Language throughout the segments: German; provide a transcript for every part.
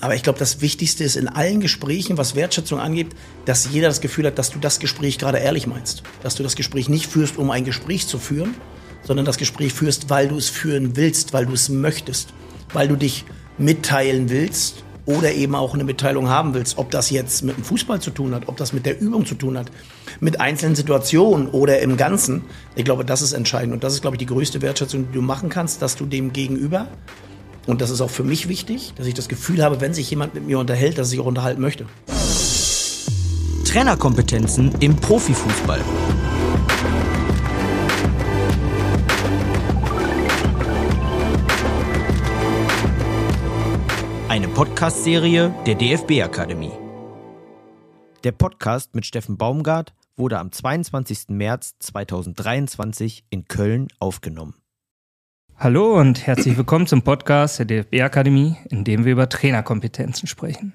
Aber ich glaube, das Wichtigste ist in allen Gesprächen, was Wertschätzung angeht, dass jeder das Gefühl hat, dass du das Gespräch gerade ehrlich meinst. Dass du das Gespräch nicht führst, um ein Gespräch zu führen, sondern das Gespräch führst, weil du es führen willst, weil du es möchtest, weil du dich mitteilen willst oder eben auch eine Mitteilung haben willst. Ob das jetzt mit dem Fußball zu tun hat, ob das mit der Übung zu tun hat, mit einzelnen Situationen oder im Ganzen. Ich glaube, das ist entscheidend. Und das ist, glaube ich, die größte Wertschätzung, die du machen kannst, dass du dem Gegenüber und das ist auch für mich wichtig, dass ich das Gefühl habe, wenn sich jemand mit mir unterhält, dass ich auch unterhalten möchte. Trainerkompetenzen im Profifußball. Eine Podcast-Serie der DFB-Akademie. Der Podcast mit Steffen Baumgart wurde am 22. März 2023 in Köln aufgenommen. Hallo und herzlich willkommen zum Podcast der DFB Akademie, in dem wir über Trainerkompetenzen sprechen.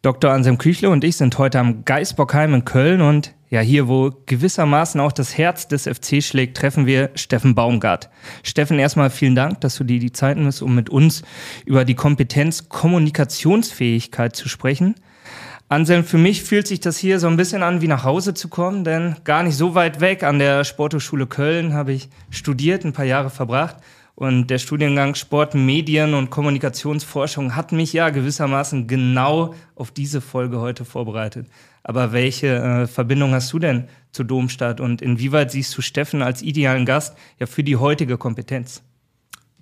Dr. Anselm Küchle und ich sind heute am Geisbockheim in Köln und ja, hier, wo gewissermaßen auch das Herz des FC schlägt, treffen wir Steffen Baumgart. Steffen, erstmal vielen Dank, dass du dir die Zeit nimmst, um mit uns über die Kompetenz Kommunikationsfähigkeit zu sprechen. Anselm, für mich fühlt sich das hier so ein bisschen an, wie nach Hause zu kommen, denn gar nicht so weit weg an der Sporthochschule Köln habe ich studiert, ein paar Jahre verbracht und der Studiengang Sport, Medien und Kommunikationsforschung hat mich ja gewissermaßen genau auf diese Folge heute vorbereitet. Aber welche äh, Verbindung hast du denn zu Domstadt und inwieweit siehst du Steffen als idealen Gast ja für die heutige Kompetenz?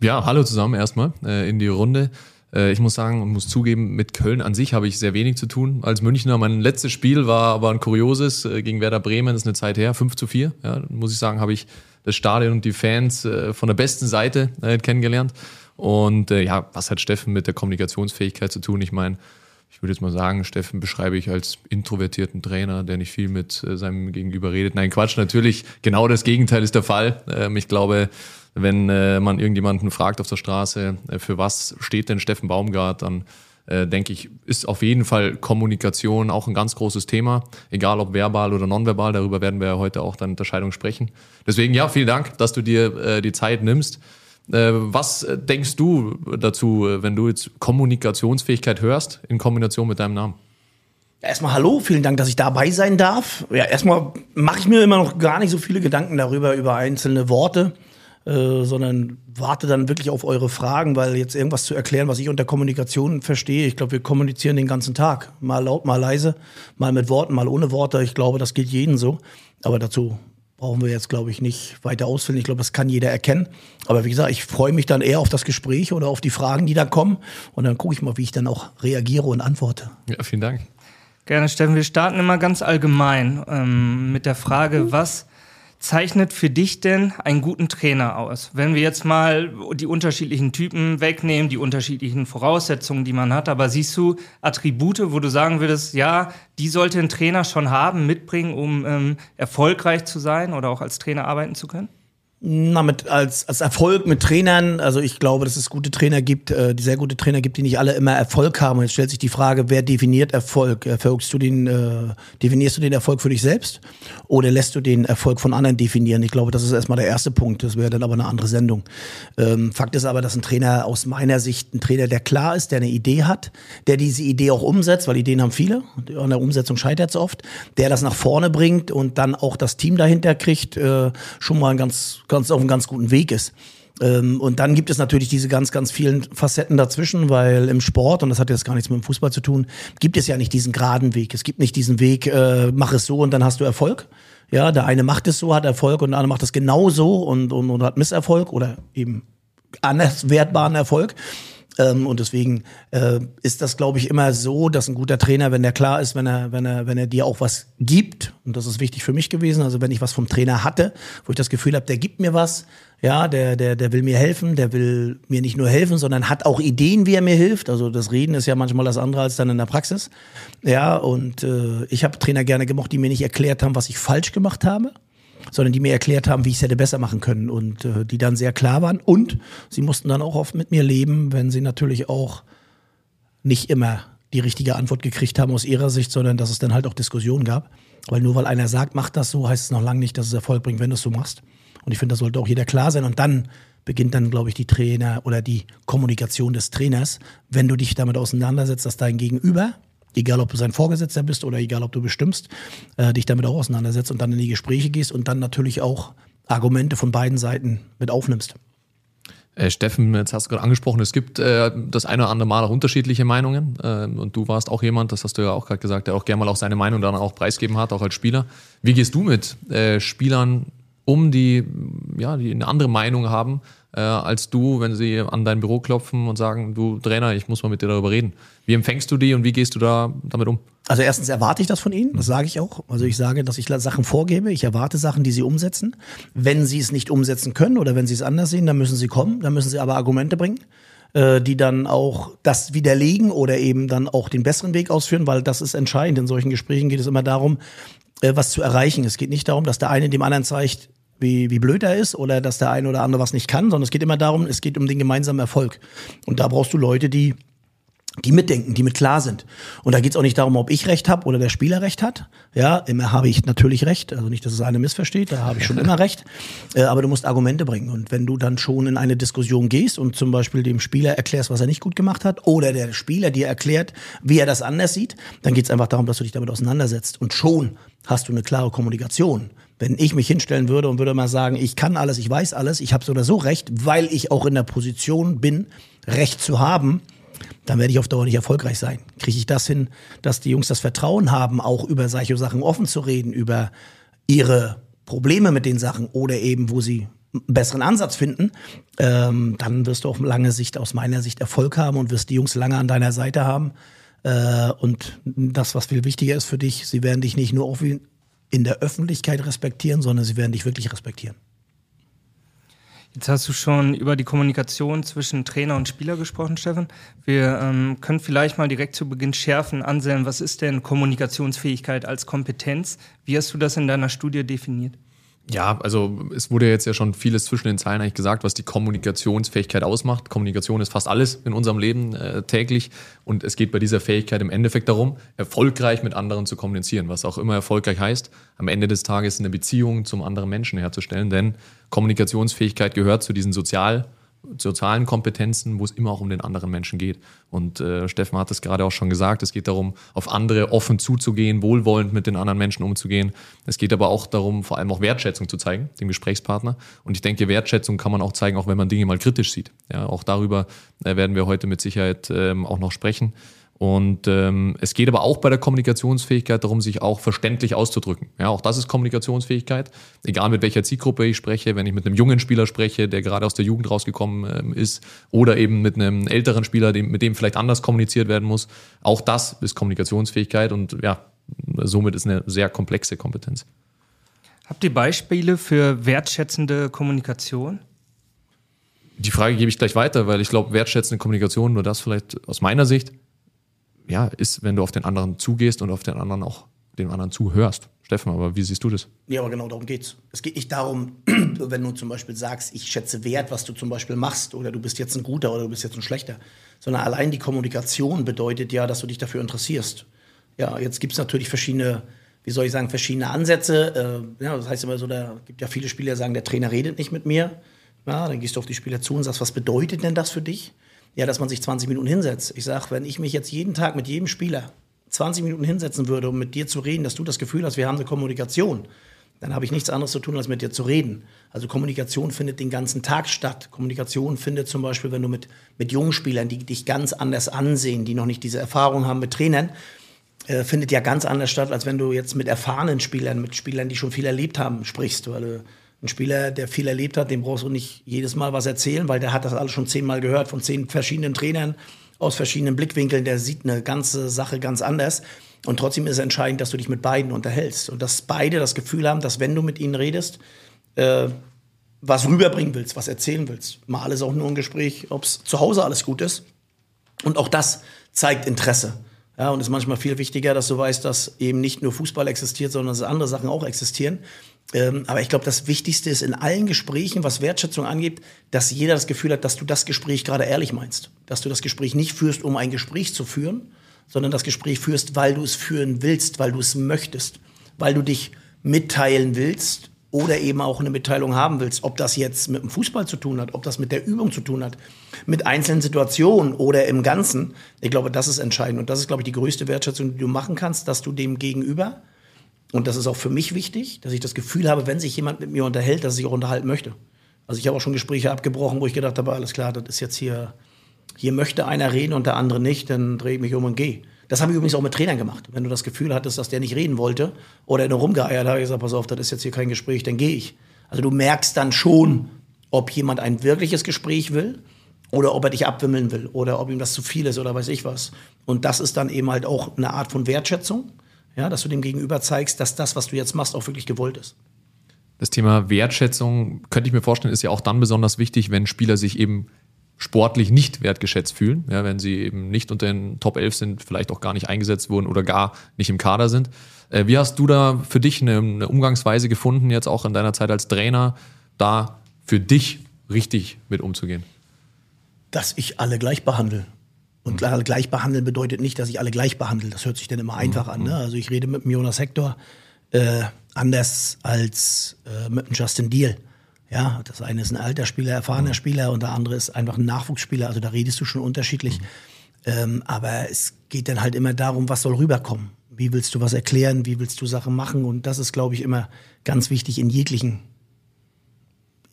Ja, hallo zusammen erstmal äh, in die Runde. Äh, ich muss sagen und muss zugeben, mit Köln an sich habe ich sehr wenig zu tun. Als Münchner, mein letztes Spiel war aber ein kurioses äh, gegen Werder Bremen, das ist eine Zeit her, 5 zu 4. Ja, muss ich sagen, habe ich das Stadion und die Fans äh, von der besten Seite äh, kennengelernt. Und äh, ja, was hat Steffen mit der Kommunikationsfähigkeit zu tun? Ich meine, ich würde jetzt mal sagen, Steffen beschreibe ich als introvertierten Trainer, der nicht viel mit äh, seinem Gegenüber redet. Nein, Quatsch, natürlich, genau das Gegenteil ist der Fall. Ähm, ich glaube, wenn äh, man irgendjemanden fragt auf der Straße, äh, für was steht denn Steffen Baumgart, dann äh, denke ich, ist auf jeden Fall Kommunikation auch ein ganz großes Thema, egal ob verbal oder nonverbal. Darüber werden wir heute auch dann Unterscheidung sprechen. Deswegen ja, vielen Dank, dass du dir äh, die Zeit nimmst. Äh, was denkst du dazu, wenn du jetzt Kommunikationsfähigkeit hörst in Kombination mit deinem Namen? Erstmal hallo, vielen Dank, dass ich dabei sein darf. Ja, erstmal mache ich mir immer noch gar nicht so viele Gedanken darüber, über einzelne Worte. Äh, sondern warte dann wirklich auf eure Fragen, weil jetzt irgendwas zu erklären, was ich unter Kommunikation verstehe, ich glaube, wir kommunizieren den ganzen Tag. Mal laut, mal leise, mal mit Worten, mal ohne Worte. Ich glaube, das gilt jeden so. Aber dazu brauchen wir jetzt, glaube ich, nicht weiter ausfüllen. Ich glaube, das kann jeder erkennen. Aber wie gesagt, ich freue mich dann eher auf das Gespräch oder auf die Fragen, die da kommen. Und dann gucke ich mal, wie ich dann auch reagiere und antworte. Ja, vielen Dank. Gerne, Steffen. Wir starten immer ganz allgemein ähm, mit der Frage, was zeichnet für dich denn einen guten Trainer aus? Wenn wir jetzt mal die unterschiedlichen Typen wegnehmen, die unterschiedlichen Voraussetzungen, die man hat, aber siehst du Attribute, wo du sagen würdest, ja, die sollte ein Trainer schon haben, mitbringen, um ähm, erfolgreich zu sein oder auch als Trainer arbeiten zu können? Na, mit, als, als Erfolg mit Trainern, also ich glaube, dass es gute Trainer gibt, äh, die sehr gute Trainer gibt, die nicht alle immer Erfolg haben. Und jetzt stellt sich die Frage, wer definiert Erfolg? Erfolgst du den, äh, definierst du den Erfolg für dich selbst oder lässt du den Erfolg von anderen definieren? Ich glaube, das ist erstmal der erste Punkt. Das wäre dann aber eine andere Sendung. Ähm, Fakt ist aber, dass ein Trainer aus meiner Sicht ein Trainer, der klar ist, der eine Idee hat, der diese Idee auch umsetzt, weil Ideen haben viele, an der Umsetzung scheitert es oft, der das nach vorne bringt und dann auch das Team dahinter kriegt, äh, schon mal ein ganz ganz auf einem ganz guten Weg ist. Ähm, und dann gibt es natürlich diese ganz, ganz vielen Facetten dazwischen, weil im Sport, und das hat jetzt gar nichts mit dem Fußball zu tun, gibt es ja nicht diesen geraden Weg. Es gibt nicht diesen Weg, äh, mach es so und dann hast du Erfolg. Ja, der eine macht es so, hat Erfolg und der andere macht es genau so und, und, und hat Misserfolg oder eben anders wertbaren Erfolg. Ähm, und deswegen äh, ist das, glaube ich, immer so, dass ein guter Trainer, wenn der klar ist, wenn er, wenn er, wenn er dir auch was gibt, und das ist wichtig für mich gewesen, also wenn ich was vom Trainer hatte, wo ich das Gefühl habe, der gibt mir was, ja, der, der, der will mir helfen, der will mir nicht nur helfen, sondern hat auch Ideen, wie er mir hilft. Also das Reden ist ja manchmal das andere als dann in der Praxis. Ja, und äh, ich habe Trainer gerne gemocht, die mir nicht erklärt haben, was ich falsch gemacht habe sondern die mir erklärt haben, wie ich es hätte besser machen können und äh, die dann sehr klar waren. Und sie mussten dann auch oft mit mir leben, wenn sie natürlich auch nicht immer die richtige Antwort gekriegt haben aus ihrer Sicht, sondern dass es dann halt auch Diskussionen gab. Weil nur weil einer sagt, mach das so, heißt es noch lange nicht, dass es Erfolg bringt, wenn du es so machst. Und ich finde, das sollte auch jeder klar sein. Und dann beginnt dann, glaube ich, die Trainer oder die Kommunikation des Trainers, wenn du dich damit auseinandersetzt, dass dein Gegenüber, egal ob du sein Vorgesetzter bist oder egal ob du bestimmst, äh, dich damit auch auseinandersetzt und dann in die Gespräche gehst und dann natürlich auch Argumente von beiden Seiten mit aufnimmst. Äh, Steffen, jetzt hast du gerade angesprochen, es gibt äh, das eine oder andere Mal auch unterschiedliche Meinungen. Äh, und du warst auch jemand, das hast du ja auch gerade gesagt, der auch gerne mal auch seine Meinung dann auch preisgeben hat, auch als Spieler. Wie gehst du mit äh, Spielern um, die, ja, die eine andere Meinung haben äh, als du, wenn sie an dein Büro klopfen und sagen, du Trainer, ich muss mal mit dir darüber reden. Wie empfängst du die und wie gehst du da damit um? Also erstens erwarte ich das von ihnen, das sage ich auch. Also ich sage, dass ich Sachen vorgebe, ich erwarte Sachen, die sie umsetzen. Wenn sie es nicht umsetzen können oder wenn sie es anders sehen, dann müssen sie kommen, dann müssen sie aber Argumente bringen äh, die dann auch das widerlegen oder eben dann auch den besseren Weg ausführen, weil das ist entscheidend. In solchen Gesprächen geht es immer darum, äh, was zu erreichen. Es geht nicht darum, dass der eine dem anderen zeigt, wie, wie blöd er ist oder dass der eine oder andere was nicht kann, sondern es geht immer darum, es geht um den gemeinsamen Erfolg. Und da brauchst du Leute, die die mitdenken, die mit klar sind. Und da geht es auch nicht darum, ob ich recht habe oder der Spieler recht hat. Ja, immer habe ich natürlich recht. Also nicht, dass es eine missversteht, da habe ich schon immer recht. Äh, aber du musst Argumente bringen. Und wenn du dann schon in eine Diskussion gehst und zum Beispiel dem Spieler erklärst, was er nicht gut gemacht hat, oder der Spieler dir erklärt, wie er das anders sieht, dann geht es einfach darum, dass du dich damit auseinandersetzt. Und schon hast du eine klare Kommunikation. Wenn ich mich hinstellen würde und würde mal sagen, ich kann alles, ich weiß alles, ich habe so oder so recht, weil ich auch in der Position bin, Recht zu haben, dann werde ich auf Dauer nicht erfolgreich sein. Kriege ich das hin, dass die Jungs das Vertrauen haben, auch über solche Sachen offen zu reden, über ihre Probleme mit den Sachen oder eben, wo sie einen besseren Ansatz finden, ähm, dann wirst du auf lange Sicht, aus meiner Sicht, Erfolg haben und wirst die Jungs lange an deiner Seite haben. Äh, und das, was viel wichtiger ist für dich, sie werden dich nicht nur in der Öffentlichkeit respektieren, sondern sie werden dich wirklich respektieren. Jetzt hast du schon über die Kommunikation zwischen Trainer und Spieler gesprochen, Steffen. Wir ähm, können vielleicht mal direkt zu Beginn schärfen, Anselm, was ist denn Kommunikationsfähigkeit als Kompetenz? Wie hast du das in deiner Studie definiert? Ja, also es wurde jetzt ja schon vieles zwischen den Zeilen eigentlich gesagt, was die Kommunikationsfähigkeit ausmacht. Kommunikation ist fast alles in unserem Leben äh, täglich. Und es geht bei dieser Fähigkeit im Endeffekt darum, erfolgreich mit anderen zu kommunizieren, was auch immer erfolgreich heißt, am Ende des Tages eine Beziehung zum anderen Menschen herzustellen, denn Kommunikationsfähigkeit gehört zu diesen sozial sozialen Kompetenzen, wo es immer auch um den anderen Menschen geht. Und äh, Steffen hat es gerade auch schon gesagt, es geht darum, auf andere offen zuzugehen, wohlwollend mit den anderen Menschen umzugehen. Es geht aber auch darum, vor allem auch Wertschätzung zu zeigen, dem Gesprächspartner. Und ich denke, Wertschätzung kann man auch zeigen, auch wenn man Dinge mal kritisch sieht. Ja, auch darüber äh, werden wir heute mit Sicherheit ähm, auch noch sprechen. Und ähm, es geht aber auch bei der Kommunikationsfähigkeit darum, sich auch verständlich auszudrücken. Ja, auch das ist Kommunikationsfähigkeit. Egal mit welcher Zielgruppe ich spreche, wenn ich mit einem jungen Spieler spreche, der gerade aus der Jugend rausgekommen ähm, ist, oder eben mit einem älteren Spieler, dem, mit dem vielleicht anders kommuniziert werden muss. Auch das ist Kommunikationsfähigkeit und ja, somit ist eine sehr komplexe Kompetenz. Habt ihr Beispiele für wertschätzende Kommunikation? Die Frage gebe ich gleich weiter, weil ich glaube, wertschätzende Kommunikation, nur das vielleicht aus meiner Sicht, ja, ist, wenn du auf den anderen zugehst und auf den anderen auch dem anderen zuhörst. Steffen, aber wie siehst du das? Ja, aber genau darum geht's. Es geht nicht darum, wenn du zum Beispiel sagst, ich schätze wert, was du zum Beispiel machst, oder du bist jetzt ein guter oder du bist jetzt ein schlechter, sondern allein die Kommunikation bedeutet ja, dass du dich dafür interessierst. Ja, jetzt gibt es natürlich verschiedene, wie soll ich sagen, verschiedene Ansätze. Äh, ja, das heißt immer so, da gibt ja viele Spieler, die sagen, der Trainer redet nicht mit mir. Ja, dann gehst du auf die Spieler zu und sagst, was bedeutet denn das für dich? Ja, dass man sich 20 Minuten hinsetzt. Ich sage, wenn ich mich jetzt jeden Tag mit jedem Spieler 20 Minuten hinsetzen würde, um mit dir zu reden, dass du das Gefühl hast, wir haben eine Kommunikation, dann habe ich nichts anderes zu tun, als mit dir zu reden. Also Kommunikation findet den ganzen Tag statt. Kommunikation findet zum Beispiel, wenn du mit, mit jungen Spielern, die dich ganz anders ansehen, die noch nicht diese Erfahrung haben mit Trainern, äh, findet ja ganz anders statt, als wenn du jetzt mit erfahrenen Spielern, mit Spielern, die schon viel erlebt haben, sprichst. Weil du ein Spieler, der viel erlebt hat, dem brauchst du nicht jedes Mal was erzählen, weil der hat das alles schon zehnmal gehört von zehn verschiedenen Trainern aus verschiedenen Blickwinkeln. Der sieht eine ganze Sache ganz anders. Und trotzdem ist es entscheidend, dass du dich mit beiden unterhältst und dass beide das Gefühl haben, dass wenn du mit ihnen redest, äh, was rüberbringen willst, was erzählen willst. Mal ist auch nur ein Gespräch, ob es zu Hause alles gut ist. Und auch das zeigt Interesse. Ja, und ist manchmal viel wichtiger, dass du weißt, dass eben nicht nur Fußball existiert, sondern dass andere Sachen auch existieren. Ähm, aber ich glaube, das Wichtigste ist in allen Gesprächen, was Wertschätzung angeht, dass jeder das Gefühl hat, dass du das Gespräch gerade ehrlich meinst. Dass du das Gespräch nicht führst, um ein Gespräch zu führen, sondern das Gespräch führst, weil du es führen willst, weil du es möchtest, weil du dich mitteilen willst, oder eben auch eine Mitteilung haben willst, ob das jetzt mit dem Fußball zu tun hat, ob das mit der Übung zu tun hat, mit einzelnen Situationen oder im Ganzen. Ich glaube, das ist entscheidend und das ist, glaube ich, die größte Wertschätzung, die du machen kannst, dass du dem Gegenüber, und das ist auch für mich wichtig, dass ich das Gefühl habe, wenn sich jemand mit mir unterhält, dass ich auch unterhalten möchte. Also ich habe auch schon Gespräche abgebrochen, wo ich gedacht habe, alles klar, das ist jetzt hier, hier möchte einer reden und der andere nicht, dann drehe ich mich um und gehe. Das habe ich übrigens auch mit Trainern gemacht. Wenn du das Gefühl hattest, dass der nicht reden wollte oder nur rumgeeiert, habe ich gesagt, pass auf, das ist jetzt hier kein Gespräch, dann gehe ich. Also du merkst dann schon, ob jemand ein wirkliches Gespräch will oder ob er dich abwimmeln will oder ob ihm das zu viel ist oder weiß ich was. Und das ist dann eben halt auch eine Art von Wertschätzung, ja, dass du dem Gegenüber zeigst, dass das, was du jetzt machst, auch wirklich gewollt ist. Das Thema Wertschätzung, könnte ich mir vorstellen, ist ja auch dann besonders wichtig, wenn Spieler sich eben sportlich nicht wertgeschätzt fühlen, ja, wenn sie eben nicht unter den Top 11 sind, vielleicht auch gar nicht eingesetzt wurden oder gar nicht im Kader sind. Äh, wie hast du da für dich eine, eine, Umgangsweise gefunden, jetzt auch in deiner Zeit als Trainer, da für dich richtig mit umzugehen? Dass ich alle gleich behandle. Und mhm. gleich behandeln bedeutet nicht, dass ich alle gleich behandle. Das hört sich dann immer einfach mhm. an. Ne? Also ich rede mit dem Jonas Hector äh, anders als äh, mit dem Justin Deal. Ja, das eine ist ein alter Spieler, erfahrener mhm. Spieler und der andere ist einfach ein Nachwuchsspieler. Also da redest du schon unterschiedlich. Mhm. Ähm, aber es geht dann halt immer darum, was soll rüberkommen. Wie willst du was erklären? Wie willst du Sachen machen? Und das ist, glaube ich, immer ganz wichtig in jeglichen,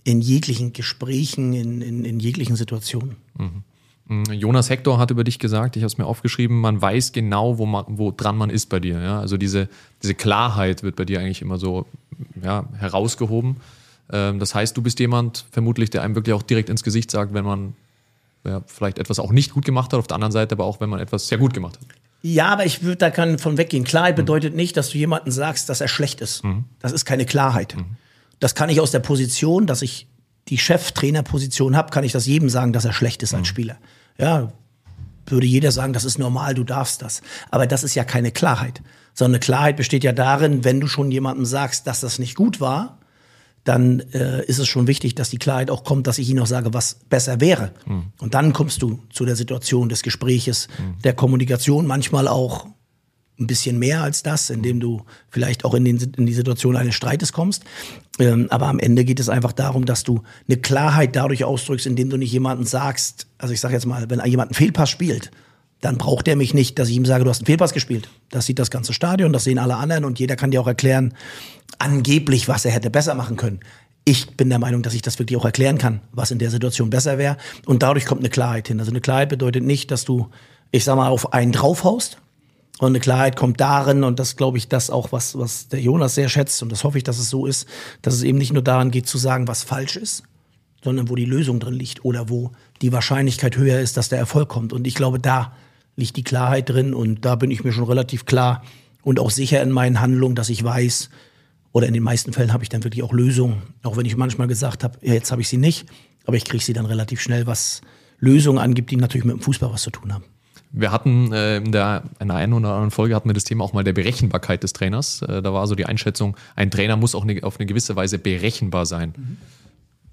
in jeglichen Gesprächen, in, in, in jeglichen Situationen. Mhm. Mhm. Jonas Hector hat über dich gesagt, ich habe es mir aufgeschrieben, man weiß genau, wo, man, wo dran man ist bei dir. Ja? Also diese, diese Klarheit wird bei dir eigentlich immer so ja, herausgehoben. Ähm, das heißt, du bist jemand, vermutlich, der einem wirklich auch direkt ins Gesicht sagt, wenn man ja, vielleicht etwas auch nicht gut gemacht hat, auf der anderen Seite aber auch, wenn man etwas sehr gut gemacht hat. Ja, aber ich würde da kann von weggehen. Klarheit mhm. bedeutet nicht, dass du jemandem sagst, dass er schlecht ist. Mhm. Das ist keine Klarheit. Mhm. Das kann ich aus der Position, dass ich die Cheftrainerposition habe, kann ich das jedem sagen, dass er schlecht ist als mhm. Spieler. Ja, würde jeder sagen, das ist normal, du darfst das. Aber das ist ja keine Klarheit. Sondern Klarheit besteht ja darin, wenn du schon jemandem sagst, dass das nicht gut war, dann äh, ist es schon wichtig, dass die Klarheit auch kommt, dass ich Ihnen auch sage, was besser wäre. Mhm. Und dann kommst du zu der Situation des Gespräches, mhm. der Kommunikation, manchmal auch ein bisschen mehr als das, indem du vielleicht auch in, den, in die Situation eines Streites kommst. Ähm, aber am Ende geht es einfach darum, dass du eine Klarheit dadurch ausdrückst, indem du nicht jemandem sagst, also ich sage jetzt mal, wenn jemand einen Fehlpass spielt, dann braucht er mich nicht, dass ich ihm sage, du hast einen Fehlpass gespielt. Das sieht das ganze Stadion, das sehen alle anderen und jeder kann dir auch erklären, angeblich, was er hätte besser machen können. Ich bin der Meinung, dass ich das wirklich auch erklären kann, was in der Situation besser wäre. Und dadurch kommt eine Klarheit hin. Also eine Klarheit bedeutet nicht, dass du, ich sag mal, auf einen draufhaust. Und eine Klarheit kommt darin, und das glaube ich, das auch, was, was der Jonas sehr schätzt, und das hoffe ich, dass es so ist, dass es eben nicht nur daran geht zu sagen, was falsch ist, sondern wo die Lösung drin liegt oder wo die Wahrscheinlichkeit höher ist, dass der Erfolg kommt. Und ich glaube, da liegt die Klarheit drin und da bin ich mir schon relativ klar und auch sicher in meinen Handlungen, dass ich weiß, oder in den meisten Fällen habe ich dann wirklich auch Lösungen, auch wenn ich manchmal gesagt habe, ja, jetzt habe ich sie nicht, aber ich kriege sie dann relativ schnell, was Lösungen angibt, die natürlich mit dem Fußball was zu tun haben. Wir hatten äh, in, der, in der einen oder anderen Folge hatten wir das Thema auch mal der Berechenbarkeit des Trainers. Äh, da war so die Einschätzung, ein Trainer muss auch eine, auf eine gewisse Weise berechenbar sein. Mhm.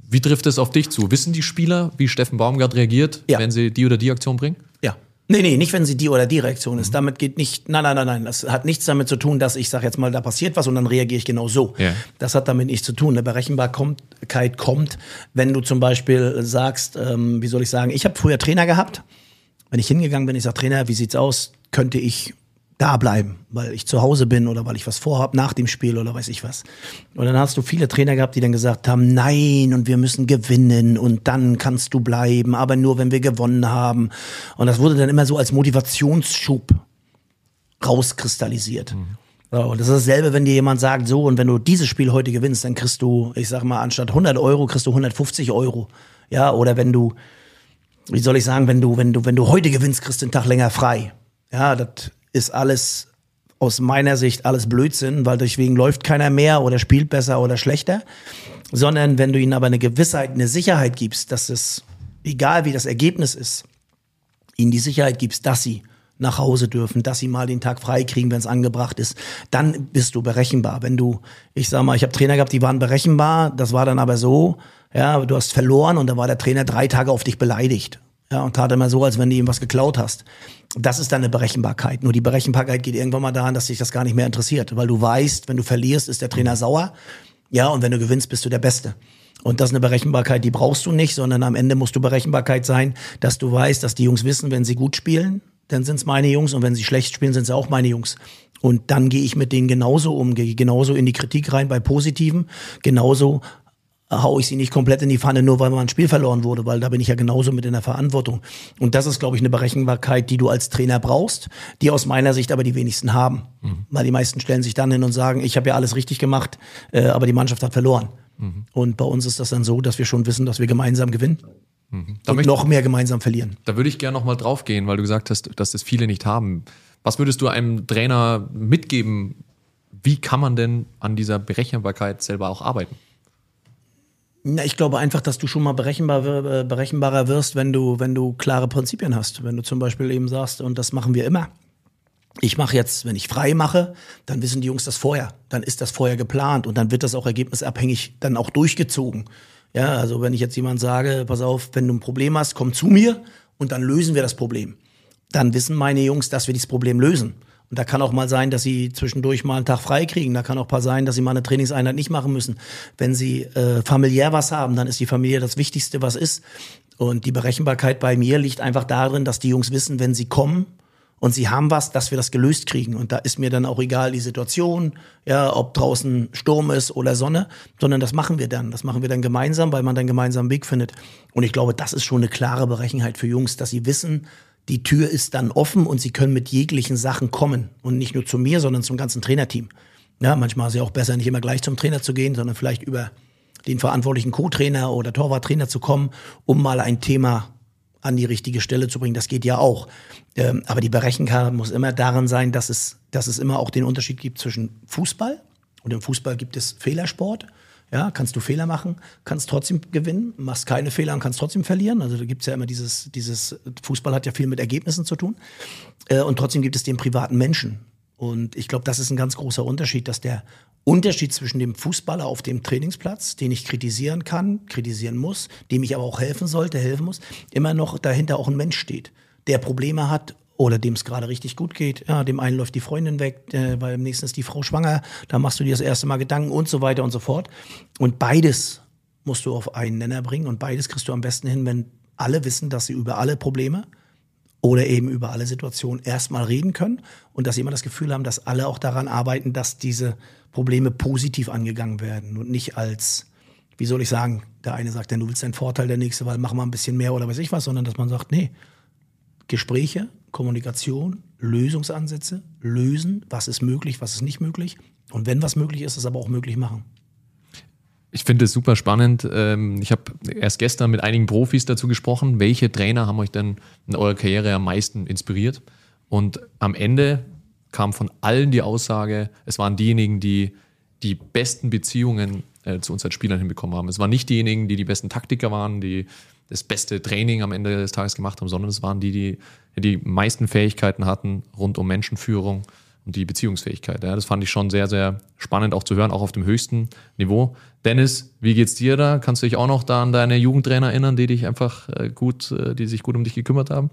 Wie trifft es auf dich zu? Wissen die Spieler, wie Steffen Baumgart reagiert, ja. wenn sie die oder die Aktion bringen? Ja, Nee, nee, nicht wenn sie die oder die Reaktion ist. Mhm. Damit geht nicht, nein, nein, nein, nein. Das hat nichts damit zu tun, dass ich sage jetzt mal, da passiert was und dann reagiere ich genau so. Ja. Das hat damit nichts zu tun. Eine Berechenbarkeit kommt, wenn du zum Beispiel sagst, ähm, wie soll ich sagen, ich habe früher Trainer gehabt. Wenn ich hingegangen bin, ich sage, Trainer, wie sieht's aus? Könnte ich da bleiben, weil ich zu Hause bin oder weil ich was vorhab nach dem Spiel oder weiß ich was. Und dann hast du viele Trainer gehabt, die dann gesagt haben, nein, und wir müssen gewinnen und dann kannst du bleiben, aber nur wenn wir gewonnen haben. Und das wurde dann immer so als Motivationsschub rauskristallisiert. Mhm. So, und das ist dasselbe, wenn dir jemand sagt, so, und wenn du dieses Spiel heute gewinnst, dann kriegst du, ich sag mal, anstatt 100 Euro kriegst du 150 Euro. Ja, oder wenn du, wie soll ich sagen, wenn du, wenn du, wenn du heute gewinnst, kriegst du einen Tag länger frei. Ja, das ist alles aus meiner Sicht alles Blödsinn, weil deswegen läuft keiner mehr oder spielt besser oder schlechter, sondern wenn du ihnen aber eine Gewissheit, eine Sicherheit gibst, dass es, egal wie das Ergebnis ist, ihnen die Sicherheit gibst, dass sie nach Hause dürfen, dass sie mal den Tag frei kriegen, wenn es angebracht ist, dann bist du berechenbar. Wenn du, ich sag mal, ich habe Trainer gehabt, die waren berechenbar, das war dann aber so, ja, du hast verloren und dann war der Trainer drei Tage auf dich beleidigt. Ja, und tat immer so, als wenn du ihm was geklaut hast. Das ist dann eine Berechenbarkeit. Nur die Berechenbarkeit geht irgendwann mal daran, dass sich das gar nicht mehr interessiert. Weil du weißt, wenn du verlierst, ist der Trainer sauer. Ja, und wenn du gewinnst, bist du der Beste. Und das ist eine Berechenbarkeit, die brauchst du nicht, sondern am Ende musst du Berechenbarkeit sein, dass du weißt, dass die Jungs wissen, wenn sie gut spielen, dann sind es meine Jungs und wenn sie schlecht spielen, sind es auch meine Jungs. Und dann gehe ich mit denen genauso um, gehe genauso in die Kritik rein bei Positiven, genauso hau ich sie nicht komplett in die Pfanne, nur weil mal ein Spiel verloren wurde, weil da bin ich ja genauso mit in der Verantwortung. Und das ist, glaube ich, eine Berechenbarkeit, die du als Trainer brauchst, die aus meiner Sicht aber die wenigsten haben. Mhm. Weil die meisten stellen sich dann hin und sagen, ich habe ja alles richtig gemacht, äh, aber die Mannschaft hat verloren. Mhm. Und bei uns ist das dann so, dass wir schon wissen, dass wir gemeinsam gewinnen. Mhm. und noch mehr gemeinsam verlieren. Da würde ich gerne nochmal drauf gehen, weil du gesagt hast, dass das viele nicht haben. Was würdest du einem Trainer mitgeben? Wie kann man denn an dieser Berechenbarkeit selber auch arbeiten? Na, ich glaube einfach, dass du schon mal berechenbar, äh, berechenbarer wirst, wenn du, wenn du klare Prinzipien hast. Wenn du zum Beispiel eben sagst, und das machen wir immer. Ich mache jetzt, wenn ich frei mache, dann wissen die Jungs das vorher. Dann ist das vorher geplant und dann wird das auch ergebnisabhängig dann auch durchgezogen. Ja, also wenn ich jetzt jemand sage, pass auf, wenn du ein Problem hast, komm zu mir und dann lösen wir das Problem. Dann wissen meine Jungs, dass wir dieses Problem lösen. Und da kann auch mal sein, dass sie zwischendurch mal einen Tag frei kriegen. Da kann auch mal sein, dass sie mal eine Trainingseinheit nicht machen müssen. Wenn sie äh, familiär was haben, dann ist die Familie das Wichtigste, was ist. Und die Berechenbarkeit bei mir liegt einfach darin, dass die Jungs wissen, wenn sie kommen und sie haben was, dass wir das gelöst kriegen. Und da ist mir dann auch egal die Situation, ja, ob draußen Sturm ist oder Sonne, sondern das machen wir dann. Das machen wir dann gemeinsam, weil man dann gemeinsam einen Weg findet. Und ich glaube, das ist schon eine klare Berechenheit für Jungs, dass sie wissen, die Tür ist dann offen und sie können mit jeglichen Sachen kommen. Und nicht nur zu mir, sondern zum ganzen Trainerteam. Ja, manchmal ist es ja auch besser, nicht immer gleich zum Trainer zu gehen, sondern vielleicht über den verantwortlichen Co-Trainer oder Torwarttrainer zu kommen, um mal ein Thema an die richtige Stelle zu bringen. Das geht ja auch. Ähm, aber die Berechenbarkeit muss immer darin sein, dass es, dass es immer auch den Unterschied gibt zwischen Fußball und im Fußball gibt es Fehlersport ja, kannst du Fehler machen, kannst trotzdem gewinnen, machst keine Fehler und kannst trotzdem verlieren. Also da gibt es ja immer dieses, dieses, Fußball hat ja viel mit Ergebnissen zu tun. Äh, und trotzdem gibt es den privaten Menschen. Und ich glaube, das ist ein ganz großer Unterschied, dass der Unterschied zwischen dem Fußballer auf dem Trainingsplatz, den ich kritisieren kann, kritisieren muss, dem ich aber auch helfen sollte, helfen muss, immer noch dahinter auch ein Mensch steht, der Probleme hat oder dem es gerade richtig gut geht. Ja, dem einen läuft die Freundin weg, äh, weil im nächsten ist die Frau schwanger, da machst du dir das erste Mal Gedanken und so weiter und so fort. Und beides musst du auf einen Nenner bringen. Und beides kriegst du am besten hin, wenn alle wissen, dass sie über alle Probleme oder eben über alle Situationen erstmal reden können. Und dass sie immer das Gefühl haben, dass alle auch daran arbeiten, dass diese Probleme positiv angegangen werden. Und nicht als, wie soll ich sagen, der eine sagt, denn du willst deinen Vorteil, der nächste, weil mach mal ein bisschen mehr oder weiß ich was, sondern dass man sagt, nee, Gespräche, Kommunikation, Lösungsansätze, lösen, was ist möglich, was ist nicht möglich. Und wenn was möglich ist, es aber auch möglich machen. Ich finde es super spannend. Ähm, ich habe erst gestern mit einigen Profis dazu gesprochen. Welche Trainer haben euch denn in eurer Karriere am meisten inspiriert? Und am Ende kam von allen die Aussage, es waren diejenigen, die die besten Beziehungen äh, zu uns als Spielern hinbekommen haben. Es waren nicht diejenigen, die die besten Taktiker waren, die das beste Training am Ende des Tages gemacht haben, sondern es waren die, die die meisten Fähigkeiten hatten rund um Menschenführung und die Beziehungsfähigkeit. Ja, das fand ich schon sehr, sehr spannend auch zu hören, auch auf dem höchsten Niveau. Dennis, wie geht's dir da? Kannst du dich auch noch da an deine Jugendtrainer erinnern, die dich einfach äh, gut, äh, die sich gut um dich gekümmert haben?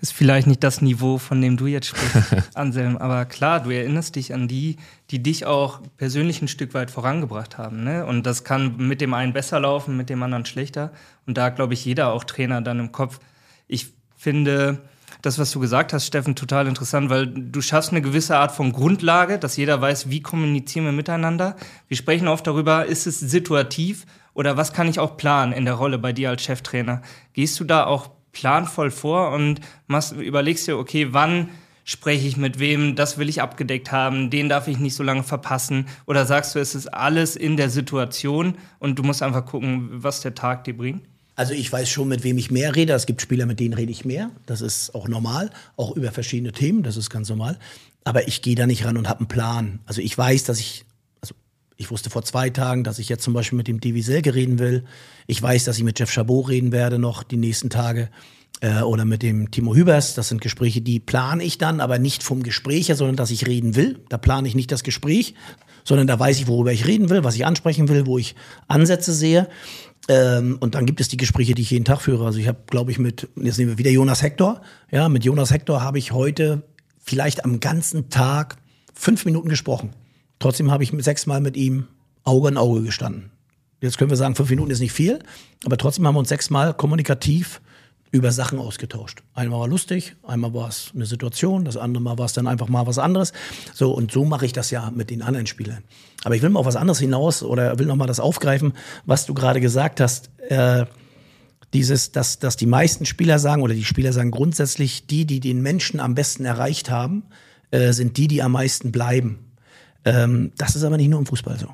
Ist vielleicht nicht das Niveau, von dem du jetzt sprichst, Anselm. Aber klar, du erinnerst dich an die, die dich auch persönlich ein Stück weit vorangebracht haben. Ne? Und das kann mit dem einen besser laufen, mit dem anderen schlechter. Und da glaube ich, jeder auch Trainer dann im Kopf. Ich finde das, was du gesagt hast, Steffen, total interessant, weil du schaffst eine gewisse Art von Grundlage, dass jeder weiß, wie kommunizieren wir miteinander. Wir sprechen oft darüber, ist es situativ oder was kann ich auch planen in der Rolle bei dir als Cheftrainer? Gehst du da auch planvoll vor und machst, überlegst dir, okay, wann spreche ich mit wem, das will ich abgedeckt haben, den darf ich nicht so lange verpassen? Oder sagst du, es ist alles in der Situation und du musst einfach gucken, was der Tag dir bringt? Also ich weiß schon, mit wem ich mehr rede. Es gibt Spieler, mit denen rede ich mehr. Das ist auch normal, auch über verschiedene Themen, das ist ganz normal. Aber ich gehe da nicht ran und habe einen Plan. Also ich weiß, dass ich ich wusste vor zwei Tagen, dass ich jetzt zum Beispiel mit dem Divi Selke reden will. Ich weiß, dass ich mit Jeff Chabot reden werde noch die nächsten Tage. Äh, oder mit dem Timo Hübers. Das sind Gespräche, die plane ich dann, aber nicht vom Gespräch her, sondern dass ich reden will. Da plane ich nicht das Gespräch, sondern da weiß ich, worüber ich reden will, was ich ansprechen will, wo ich Ansätze sehe. Ähm, und dann gibt es die Gespräche, die ich jeden Tag führe. Also ich habe, glaube ich, mit, jetzt nehmen wir wieder Jonas Hector. Ja, mit Jonas Hector habe ich heute vielleicht am ganzen Tag fünf Minuten gesprochen. Trotzdem habe ich sechsmal mit ihm Auge in Auge gestanden. Jetzt können wir sagen, fünf Minuten ist nicht viel, aber trotzdem haben wir uns sechsmal kommunikativ über Sachen ausgetauscht. Einmal war lustig, einmal war es eine Situation, das andere Mal war es dann einfach mal was anderes. So, und so mache ich das ja mit den anderen Spielern. Aber ich will mal auf was anderes hinaus oder will noch mal das aufgreifen, was du gerade gesagt hast. Äh, dieses, dass, dass die meisten Spieler sagen, oder die Spieler sagen grundsätzlich, die, die den Menschen am besten erreicht haben, äh, sind die, die am meisten bleiben. Ähm, das ist aber nicht nur im Fußball so.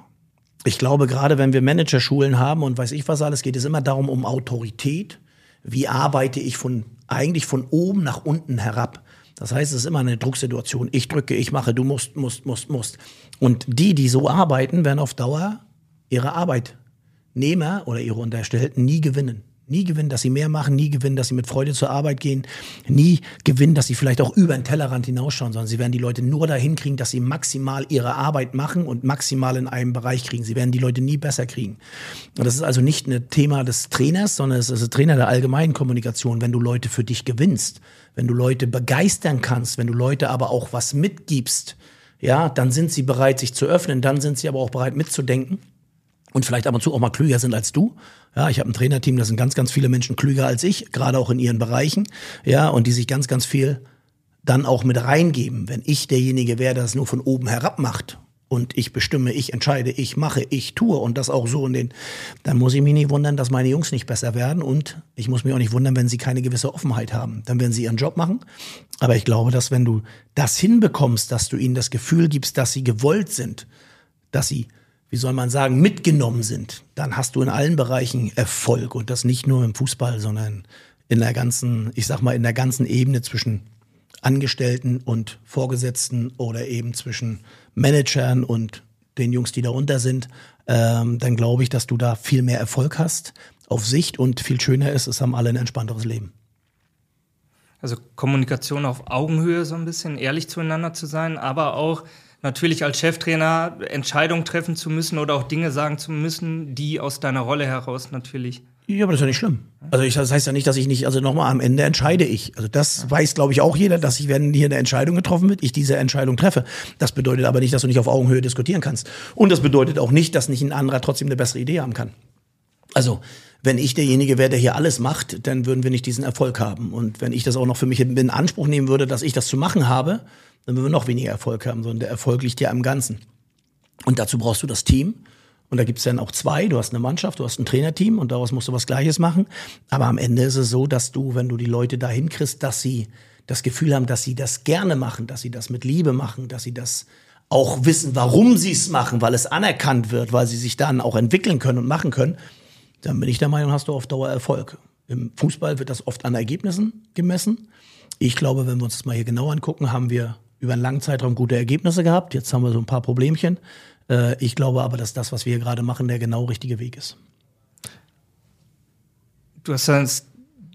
Ich glaube, gerade wenn wir Managerschulen haben und weiß ich was alles, geht es immer darum, um Autorität. Wie arbeite ich von, eigentlich von oben nach unten herab? Das heißt, es ist immer eine Drucksituation. Ich drücke, ich mache, du musst, musst, musst, musst. Und die, die so arbeiten, werden auf Dauer ihre Arbeitnehmer oder ihre Unterstellten nie gewinnen. Nie gewinnen, dass sie mehr machen, nie gewinnen, dass sie mit Freude zur Arbeit gehen, nie gewinnen, dass sie vielleicht auch über den Tellerrand hinausschauen, sondern sie werden die Leute nur dahin kriegen, dass sie maximal ihre Arbeit machen und maximal in einem Bereich kriegen. Sie werden die Leute nie besser kriegen. Und das ist also nicht ein Thema des Trainers, sondern es ist ein Trainer der allgemeinen Kommunikation. Wenn du Leute für dich gewinnst, wenn du Leute begeistern kannst, wenn du Leute aber auch was mitgibst, ja, dann sind sie bereit, sich zu öffnen, dann sind sie aber auch bereit mitzudenken und vielleicht ab und zu auch mal klüger sind als du. Ja, ich habe ein Trainerteam, da sind ganz, ganz viele Menschen klüger als ich, gerade auch in ihren Bereichen. Ja, und die sich ganz, ganz viel dann auch mit reingeben. Wenn ich derjenige wäre, der es nur von oben herab macht und ich bestimme, ich entscheide, ich mache, ich tue und das auch so in den, dann muss ich mich nicht wundern, dass meine Jungs nicht besser werden und ich muss mich auch nicht wundern, wenn sie keine gewisse Offenheit haben. Dann werden sie ihren Job machen. Aber ich glaube, dass wenn du das hinbekommst, dass du ihnen das Gefühl gibst, dass sie gewollt sind, dass sie wie soll man sagen, mitgenommen sind, dann hast du in allen Bereichen Erfolg und das nicht nur im Fußball, sondern in der ganzen, ich sag mal, in der ganzen Ebene zwischen Angestellten und Vorgesetzten oder eben zwischen Managern und den Jungs, die darunter sind, ähm, dann glaube ich, dass du da viel mehr Erfolg hast auf Sicht und viel schöner ist, es haben alle ein entspannteres Leben. Also Kommunikation auf Augenhöhe so ein bisschen, ehrlich zueinander zu sein, aber auch natürlich als Cheftrainer Entscheidungen treffen zu müssen oder auch Dinge sagen zu müssen, die aus deiner Rolle heraus natürlich. Ja, aber das ist ja nicht schlimm. Also ich, das heißt ja nicht, dass ich nicht, also nochmal am Ende entscheide ich. Also das ja. weiß, glaube ich, auch jeder, dass ich, wenn hier eine Entscheidung getroffen wird, ich diese Entscheidung treffe. Das bedeutet aber nicht, dass du nicht auf Augenhöhe diskutieren kannst. Und das bedeutet auch nicht, dass nicht ein anderer trotzdem eine bessere Idee haben kann. Also, wenn ich derjenige wäre, der hier alles macht, dann würden wir nicht diesen Erfolg haben. Und wenn ich das auch noch für mich in Anspruch nehmen würde, dass ich das zu machen habe, dann würden wir noch weniger Erfolg haben, sondern der Erfolg liegt ja im Ganzen. Und dazu brauchst du das Team. Und da gibt es dann auch zwei. Du hast eine Mannschaft, du hast ein Trainerteam und daraus musst du was Gleiches machen. Aber am Ende ist es so, dass du, wenn du die Leute dahin kriegst, dass sie das Gefühl haben, dass sie das gerne machen, dass sie das mit Liebe machen, dass sie das auch wissen, warum sie es machen, weil es anerkannt wird, weil sie sich dann auch entwickeln können und machen können, dann bin ich der Meinung, hast du auf Dauer Erfolg. Im Fußball wird das oft an Ergebnissen gemessen. Ich glaube, wenn wir uns das mal hier genau angucken, haben wir über einen langen Zeitraum gute Ergebnisse gehabt. Jetzt haben wir so ein paar Problemchen. Äh, ich glaube aber, dass das, was wir gerade machen, der genau richtige Weg ist. Du hast das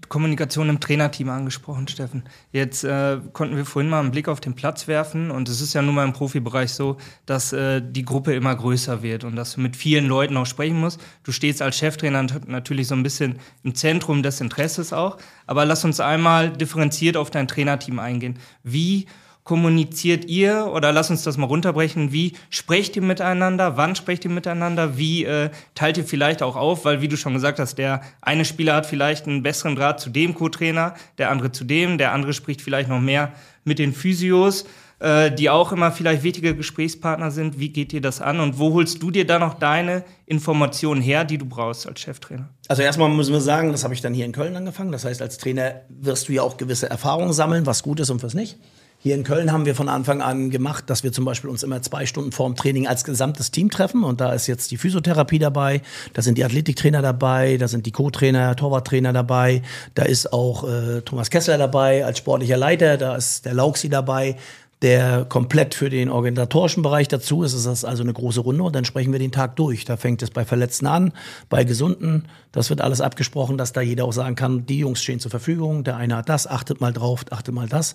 Kommunikation im Trainerteam angesprochen, Steffen. Jetzt äh, konnten wir vorhin mal einen Blick auf den Platz werfen und es ist ja nun mal im Profibereich so, dass äh, die Gruppe immer größer wird und dass du mit vielen Leuten auch sprechen musst. Du stehst als Cheftrainer natürlich so ein bisschen im Zentrum des Interesses auch, aber lass uns einmal differenziert auf dein Trainerteam eingehen. Wie kommuniziert ihr oder lass uns das mal runterbrechen, wie sprecht ihr miteinander, wann sprecht ihr miteinander, wie äh, teilt ihr vielleicht auch auf, weil wie du schon gesagt hast, der eine Spieler hat vielleicht einen besseren Draht zu dem Co-Trainer, der andere zu dem, der andere spricht vielleicht noch mehr mit den Physios, äh, die auch immer vielleicht wichtige Gesprächspartner sind. Wie geht ihr das an und wo holst du dir da noch deine Informationen her, die du brauchst als Cheftrainer? Also erstmal müssen wir sagen, das habe ich dann hier in Köln angefangen. Das heißt, als Trainer wirst du ja auch gewisse Erfahrungen sammeln, was gut ist und was nicht. Hier in Köln haben wir von Anfang an gemacht, dass wir zum Beispiel uns immer zwei Stunden vorm Training als gesamtes Team treffen. Und da ist jetzt die Physiotherapie dabei, da sind die Athletiktrainer dabei, da sind die Co-Trainer, Torwarttrainer dabei, da ist auch äh, Thomas Kessler dabei als sportlicher Leiter, da ist der Lauxi dabei, der komplett für den organisatorischen Bereich dazu ist. Es ist also eine große Runde und dann sprechen wir den Tag durch. Da fängt es bei Verletzten an, bei Gesunden. Das wird alles abgesprochen, dass da jeder auch sagen kann, die Jungs stehen zur Verfügung, der eine hat das, achtet mal drauf, achtet mal das.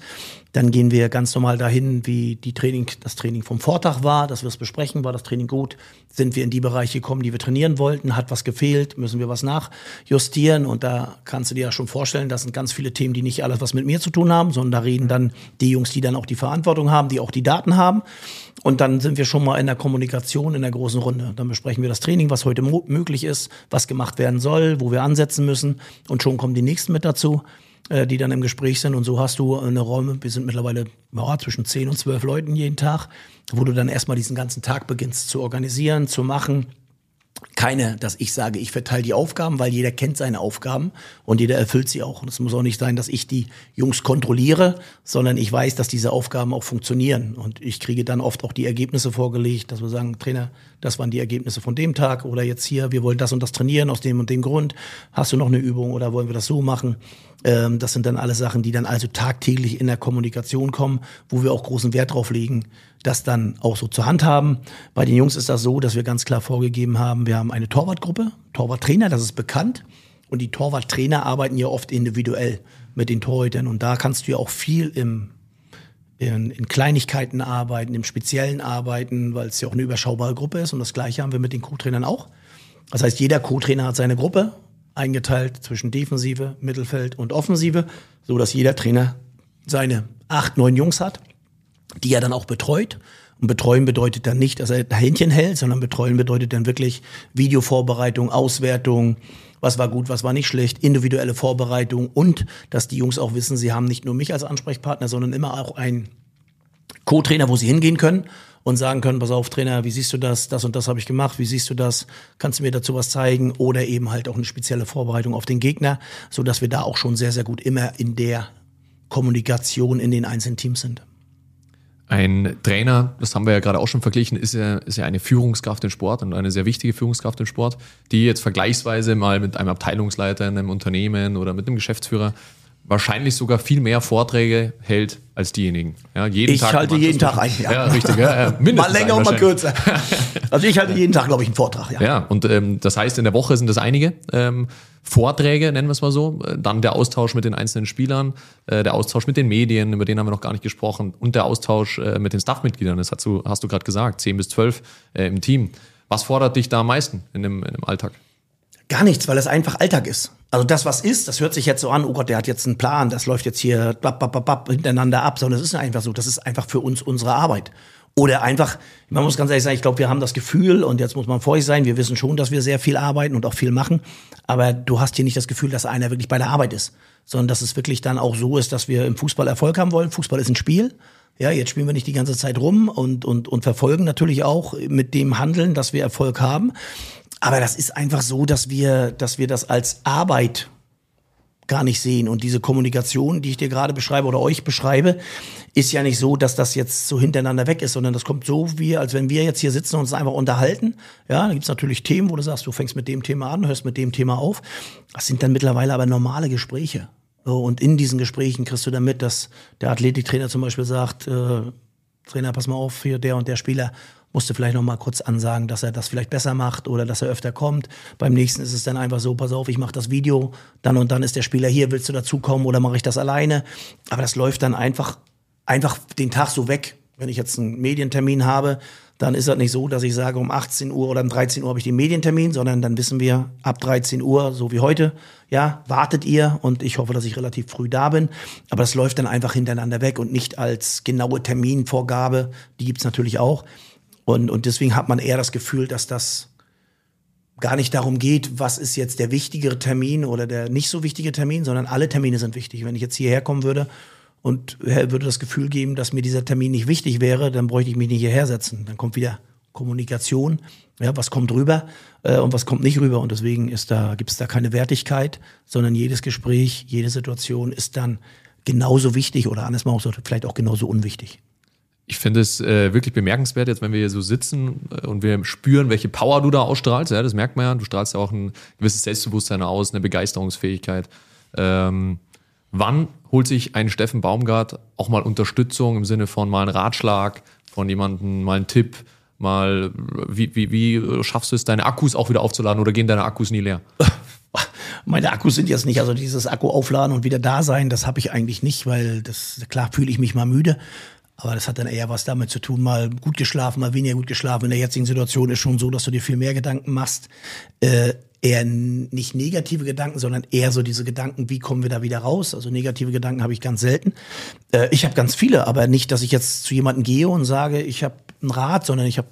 Dann gehen wir ganz normal dahin, wie die Training, das Training vom Vortag war, dass wir es besprechen, war das Training gut, sind wir in die Bereiche gekommen, die wir trainieren wollten, hat was gefehlt, müssen wir was nachjustieren und da kannst du dir ja schon vorstellen, das sind ganz viele Themen, die nicht alles was mit mir zu tun haben, sondern da reden dann die Jungs, die dann auch die Verantwortung Verantwortung haben, die auch die Daten haben. Und dann sind wir schon mal in der Kommunikation in der großen Runde. Dann besprechen wir das Training, was heute möglich ist, was gemacht werden soll, wo wir ansetzen müssen. Und schon kommen die nächsten mit dazu, äh, die dann im Gespräch sind. Und so hast du eine Räume, wir sind mittlerweile ja, zwischen 10 und 12 Leuten jeden Tag, wo du dann erstmal diesen ganzen Tag beginnst zu organisieren, zu machen keine, dass ich sage, ich verteile die Aufgaben, weil jeder kennt seine Aufgaben und jeder erfüllt sie auch. Und es muss auch nicht sein, dass ich die Jungs kontrolliere, sondern ich weiß, dass diese Aufgaben auch funktionieren. Und ich kriege dann oft auch die Ergebnisse vorgelegt, dass wir sagen, Trainer, das waren die Ergebnisse von dem Tag oder jetzt hier, wir wollen das und das trainieren aus dem und dem Grund. Hast du noch eine Übung oder wollen wir das so machen? Ähm, das sind dann alle Sachen, die dann also tagtäglich in der Kommunikation kommen, wo wir auch großen Wert drauf legen, das dann auch so zur Hand haben. Bei den Jungs ist das so, dass wir ganz klar vorgegeben haben, wir haben eine Torwartgruppe, Torwarttrainer, das ist bekannt. Und die Torwarttrainer arbeiten ja oft individuell mit den Torhütern. Und da kannst du ja auch viel im, in, in Kleinigkeiten arbeiten, im Speziellen arbeiten, weil es ja auch eine überschaubare Gruppe ist. Und das Gleiche haben wir mit den Co-Trainern auch. Das heißt, jeder Co-Trainer hat seine Gruppe eingeteilt zwischen Defensive, Mittelfeld und Offensive, so dass jeder Trainer seine acht, neun Jungs hat die er dann auch betreut. Und betreuen bedeutet dann nicht, dass er Händchen hält, sondern betreuen bedeutet dann wirklich Videovorbereitung, Auswertung, was war gut, was war nicht schlecht, individuelle Vorbereitung und dass die Jungs auch wissen, sie haben nicht nur mich als Ansprechpartner, sondern immer auch einen Co-Trainer, wo sie hingehen können und sagen können, pass auf, Trainer, wie siehst du das? Das und das habe ich gemacht. Wie siehst du das? Kannst du mir dazu was zeigen? Oder eben halt auch eine spezielle Vorbereitung auf den Gegner, so dass wir da auch schon sehr, sehr gut immer in der Kommunikation in den einzelnen Teams sind. Ein Trainer, das haben wir ja gerade auch schon verglichen, ist ja, ist ja eine Führungskraft im Sport und eine sehr wichtige Führungskraft im Sport, die jetzt vergleichsweise mal mit einem Abteilungsleiter in einem Unternehmen oder mit einem Geschäftsführer wahrscheinlich sogar viel mehr Vorträge hält als diejenigen. Ja, jeden ich Tag halte jeden Tag ein. Ja, ja richtig. Ja, mal länger und mal kürzer. Also ich halte jeden Tag, glaube ich, einen Vortrag. Ja, ja und ähm, das heißt, in der Woche sind das einige ähm, Vorträge, nennen wir es mal so. Dann der Austausch mit den einzelnen Spielern, äh, der Austausch mit den Medien, über den haben wir noch gar nicht gesprochen, und der Austausch äh, mit den Staffmitgliedern. Das hast du, hast du gerade gesagt, 10 bis 12 äh, im Team. Was fordert dich da am meisten in dem, in dem Alltag? Gar nichts, weil es einfach Alltag ist. Also das, was ist, das hört sich jetzt so an, oh Gott, der hat jetzt einen Plan, das läuft jetzt hier bap, bap, bap, hintereinander ab, sondern es ist einfach so, das ist einfach für uns unsere Arbeit. Oder einfach, man muss ganz ehrlich sagen, ich glaube, wir haben das Gefühl, und jetzt muss man vorsichtig sein, wir wissen schon, dass wir sehr viel arbeiten und auch viel machen, aber du hast hier nicht das Gefühl, dass einer wirklich bei der Arbeit ist, sondern dass es wirklich dann auch so ist, dass wir im Fußball Erfolg haben wollen. Fußball ist ein Spiel. Ja, jetzt spielen wir nicht die ganze Zeit rum und, und, und verfolgen natürlich auch mit dem Handeln, dass wir Erfolg haben. Aber das ist einfach so, dass wir, dass wir das als Arbeit gar nicht sehen. Und diese Kommunikation, die ich dir gerade beschreibe oder euch beschreibe, ist ja nicht so, dass das jetzt so hintereinander weg ist, sondern das kommt so wie, als wenn wir jetzt hier sitzen und uns einfach unterhalten. Ja, da gibt's natürlich Themen, wo du sagst, du fängst mit dem Thema an, hörst mit dem Thema auf. Das sind dann mittlerweile aber normale Gespräche. Und in diesen Gesprächen kriegst du dann mit, dass der Athletiktrainer zum Beispiel sagt, äh, Trainer, pass mal auf, hier der und der Spieler musste vielleicht noch mal kurz ansagen, dass er das vielleicht besser macht oder dass er öfter kommt. Beim nächsten ist es dann einfach so, pass auf, ich mache das Video, dann und dann ist der Spieler hier, willst du dazukommen oder mache ich das alleine? Aber das läuft dann einfach, einfach den Tag so weg. Wenn ich jetzt einen Medientermin habe, dann ist das nicht so, dass ich sage, um 18 Uhr oder um 13 Uhr habe ich den Medientermin, sondern dann wissen wir, ab 13 Uhr, so wie heute, ja, wartet ihr und ich hoffe, dass ich relativ früh da bin. Aber das läuft dann einfach hintereinander weg und nicht als genaue Terminvorgabe, die gibt's natürlich auch. Und, und deswegen hat man eher das Gefühl, dass das gar nicht darum geht, was ist jetzt der wichtigere Termin oder der nicht so wichtige Termin, sondern alle Termine sind wichtig. Wenn ich jetzt hierher kommen würde und würde das Gefühl geben, dass mir dieser Termin nicht wichtig wäre, dann bräuchte ich mich nicht hierher setzen. Dann kommt wieder Kommunikation, ja, was kommt rüber äh, und was kommt nicht rüber. Und deswegen ist da, gibt es da keine Wertigkeit, sondern jedes Gespräch, jede Situation ist dann genauso wichtig oder anders mal vielleicht auch genauso unwichtig. Ich finde es äh, wirklich bemerkenswert, jetzt wenn wir hier so sitzen äh, und wir spüren, welche Power du da ausstrahlst. Ja, das merkt man ja. Du strahlst ja auch ein gewisses Selbstbewusstsein aus, eine Begeisterungsfähigkeit. Ähm, wann holt sich ein Steffen Baumgart auch mal Unterstützung im Sinne von mal einen Ratschlag, von jemandem mal einen Tipp, mal wie, wie, wie schaffst du es, deine Akkus auch wieder aufzuladen oder gehen deine Akkus nie leer? Meine Akkus sind jetzt nicht, also dieses Akku aufladen und wieder da sein, das habe ich eigentlich nicht, weil das klar fühle ich mich mal müde. Aber das hat dann eher was damit zu tun, mal gut geschlafen, mal weniger gut geschlafen. In der jetzigen Situation ist schon so, dass du dir viel mehr Gedanken machst. Äh, eher nicht negative Gedanken, sondern eher so diese Gedanken, wie kommen wir da wieder raus? Also negative Gedanken habe ich ganz selten. Äh, ich habe ganz viele, aber nicht, dass ich jetzt zu jemandem gehe und sage, ich habe einen Rat, sondern ich habe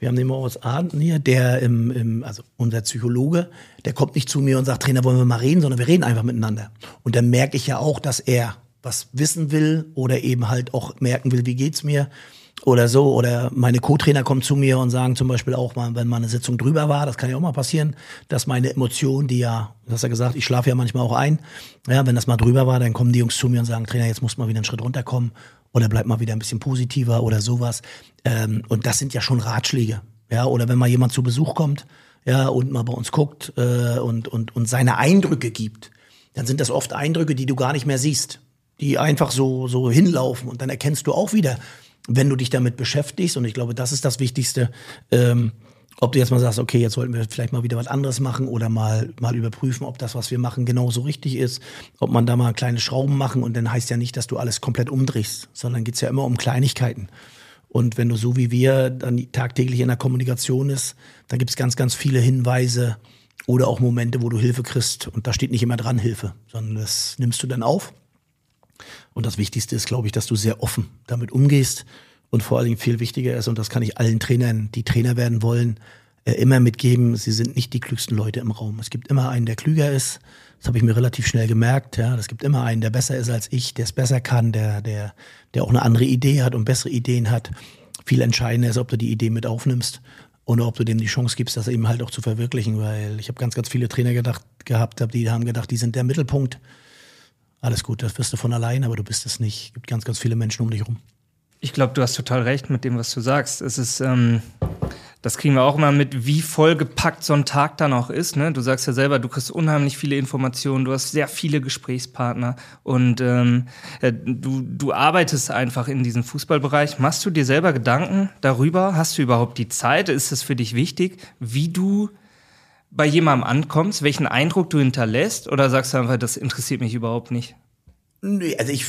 wir haben den Moritz Arndt hier, der im, im, also unser Psychologe, der kommt nicht zu mir und sagt, Trainer, wollen wir mal reden, sondern wir reden einfach miteinander. Und dann merke ich ja auch, dass er was wissen will oder eben halt auch merken will, wie geht's mir oder so. Oder meine Co-Trainer kommen zu mir und sagen zum Beispiel auch mal, wenn mal eine Sitzung drüber war, das kann ja auch mal passieren, dass meine Emotionen, die ja, du hast ja gesagt, ich schlafe ja manchmal auch ein, ja, wenn das mal drüber war, dann kommen die Jungs zu mir und sagen, Trainer, jetzt muss mal wieder einen Schritt runterkommen oder bleib mal wieder ein bisschen positiver oder sowas. Ähm, und das sind ja schon Ratschläge. Ja, oder wenn mal jemand zu Besuch kommt, ja, und mal bei uns guckt äh, und, und, und seine Eindrücke gibt, dann sind das oft Eindrücke, die du gar nicht mehr siehst, die einfach so, so hinlaufen. Und dann erkennst du auch wieder, wenn du dich damit beschäftigst, und ich glaube, das ist das Wichtigste, ähm, ob du jetzt mal sagst, okay, jetzt sollten wir vielleicht mal wieder was anderes machen oder mal, mal überprüfen, ob das, was wir machen, genauso richtig ist, ob man da mal kleine Schrauben machen und dann heißt ja nicht, dass du alles komplett umdrehst, sondern geht's ja immer um Kleinigkeiten. Und wenn du so wie wir dann tagtäglich in der Kommunikation ist, dann gibt's ganz, ganz viele Hinweise oder auch Momente, wo du Hilfe kriegst. Und da steht nicht immer dran Hilfe, sondern das nimmst du dann auf. Und das Wichtigste ist, glaube ich, dass du sehr offen damit umgehst und vor allen Dingen viel wichtiger ist, und das kann ich allen Trainern, die Trainer werden wollen, äh, immer mitgeben, sie sind nicht die klügsten Leute im Raum. Es gibt immer einen, der klüger ist. Das habe ich mir relativ schnell gemerkt. Ja, es gibt immer einen, der besser ist als ich, der es besser kann, der, der, der auch eine andere Idee hat und bessere Ideen hat. Viel entscheidender ist, ob du die Idee mit aufnimmst oder ob du dem die Chance gibst, das eben halt auch zu verwirklichen. Weil ich habe ganz, ganz viele Trainer gedacht, gehabt, die haben gedacht, die sind der Mittelpunkt. Alles gut, das wirst du von allein, aber du bist es nicht. Es gibt ganz, ganz viele Menschen um dich rum. Ich glaube, du hast total recht mit dem, was du sagst. Es ist, ähm, das kriegen wir auch immer mit, wie vollgepackt so ein Tag dann auch ist. Ne? Du sagst ja selber, du kriegst unheimlich viele Informationen, du hast sehr viele Gesprächspartner und ähm, äh, du, du arbeitest einfach in diesem Fußballbereich. Machst du dir selber Gedanken darüber? Hast du überhaupt die Zeit? Ist es für dich wichtig, wie du bei jemandem ankommst, welchen Eindruck du hinterlässt? Oder sagst du einfach, das interessiert mich überhaupt nicht? Nee, also ich,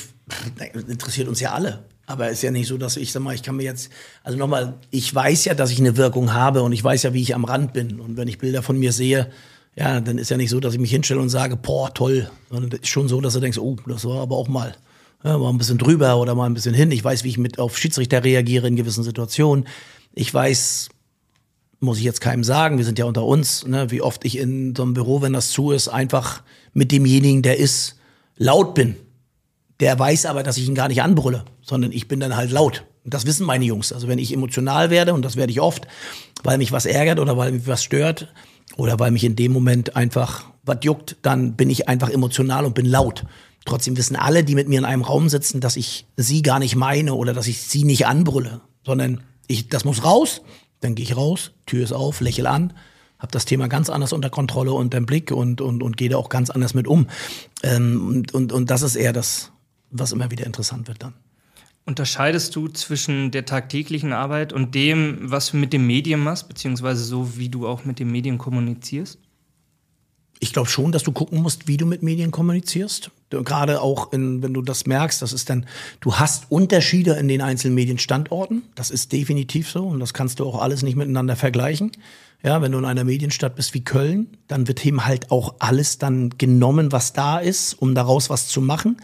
interessiert uns ja alle. Aber es ist ja nicht so, dass ich sag mal, ich kann mir jetzt, also nochmal, ich weiß ja, dass ich eine Wirkung habe und ich weiß ja, wie ich am Rand bin. Und wenn ich Bilder von mir sehe, ja, dann ist ja nicht so, dass ich mich hinstelle und sage, boah, toll. Sondern es ist schon so, dass du denkst, oh, das war aber auch mal, ja, mal ein bisschen drüber oder mal ein bisschen hin. Ich weiß, wie ich mit auf Schiedsrichter reagiere in gewissen Situationen. Ich weiß, muss ich jetzt keinem sagen, wir sind ja unter uns, ne, wie oft ich in so einem Büro, wenn das zu ist, einfach mit demjenigen, der ist, laut bin. Der weiß aber, dass ich ihn gar nicht anbrülle, sondern ich bin dann halt laut. Und das wissen meine Jungs. Also wenn ich emotional werde, und das werde ich oft, weil mich was ärgert oder weil mich was stört oder weil mich in dem Moment einfach was juckt, dann bin ich einfach emotional und bin laut. Trotzdem wissen alle, die mit mir in einem Raum sitzen, dass ich sie gar nicht meine oder dass ich sie nicht anbrülle, sondern ich, das muss raus. Dann gehe ich raus, Tür ist auf, lächel an, habe das Thema ganz anders unter Kontrolle und im Blick und, und, und gehe da auch ganz anders mit um. Ähm, und, und, und das ist eher das, was immer wieder interessant wird dann. Unterscheidest du zwischen der tagtäglichen Arbeit und dem, was du mit dem Medium machst, beziehungsweise so, wie du auch mit dem Medium kommunizierst? Ich glaube schon, dass du gucken musst, wie du mit Medien kommunizierst. Gerade auch, in, wenn du das merkst, das ist dann, du hast Unterschiede in den einzelnen Medienstandorten. Das ist definitiv so und das kannst du auch alles nicht miteinander vergleichen. Ja, wenn du in einer Medienstadt bist wie Köln, dann wird eben halt auch alles dann genommen, was da ist, um daraus was zu machen.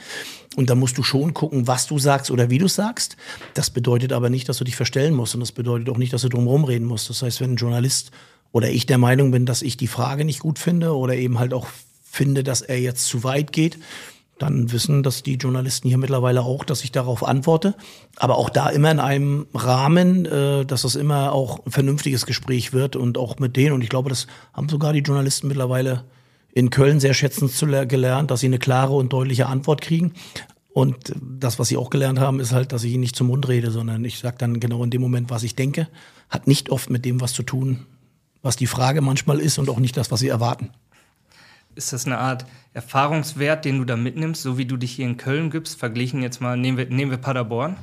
Und da musst du schon gucken, was du sagst oder wie du sagst. Das bedeutet aber nicht, dass du dich verstellen musst und das bedeutet auch nicht, dass du drumherum reden musst. Das heißt, wenn ein Journalist oder ich der Meinung bin, dass ich die Frage nicht gut finde oder eben halt auch finde, dass er jetzt zu weit geht, dann wissen das die Journalisten hier mittlerweile auch, dass ich darauf antworte. Aber auch da immer in einem Rahmen, äh, dass das immer auch ein vernünftiges Gespräch wird und auch mit denen. Und ich glaube, das haben sogar die Journalisten mittlerweile in Köln sehr schätzend gelernt, dass sie eine klare und deutliche Antwort kriegen. Und das, was sie auch gelernt haben, ist halt, dass ich ihnen nicht zum Mund rede, sondern ich sage dann genau in dem Moment, was ich denke. Hat nicht oft mit dem was zu tun, was die Frage manchmal ist und auch nicht das, was sie erwarten ist das eine Art Erfahrungswert, den du da mitnimmst, so wie du dich hier in Köln gibst? Verglichen jetzt mal, nehmen wir, nehmen wir Paderborn?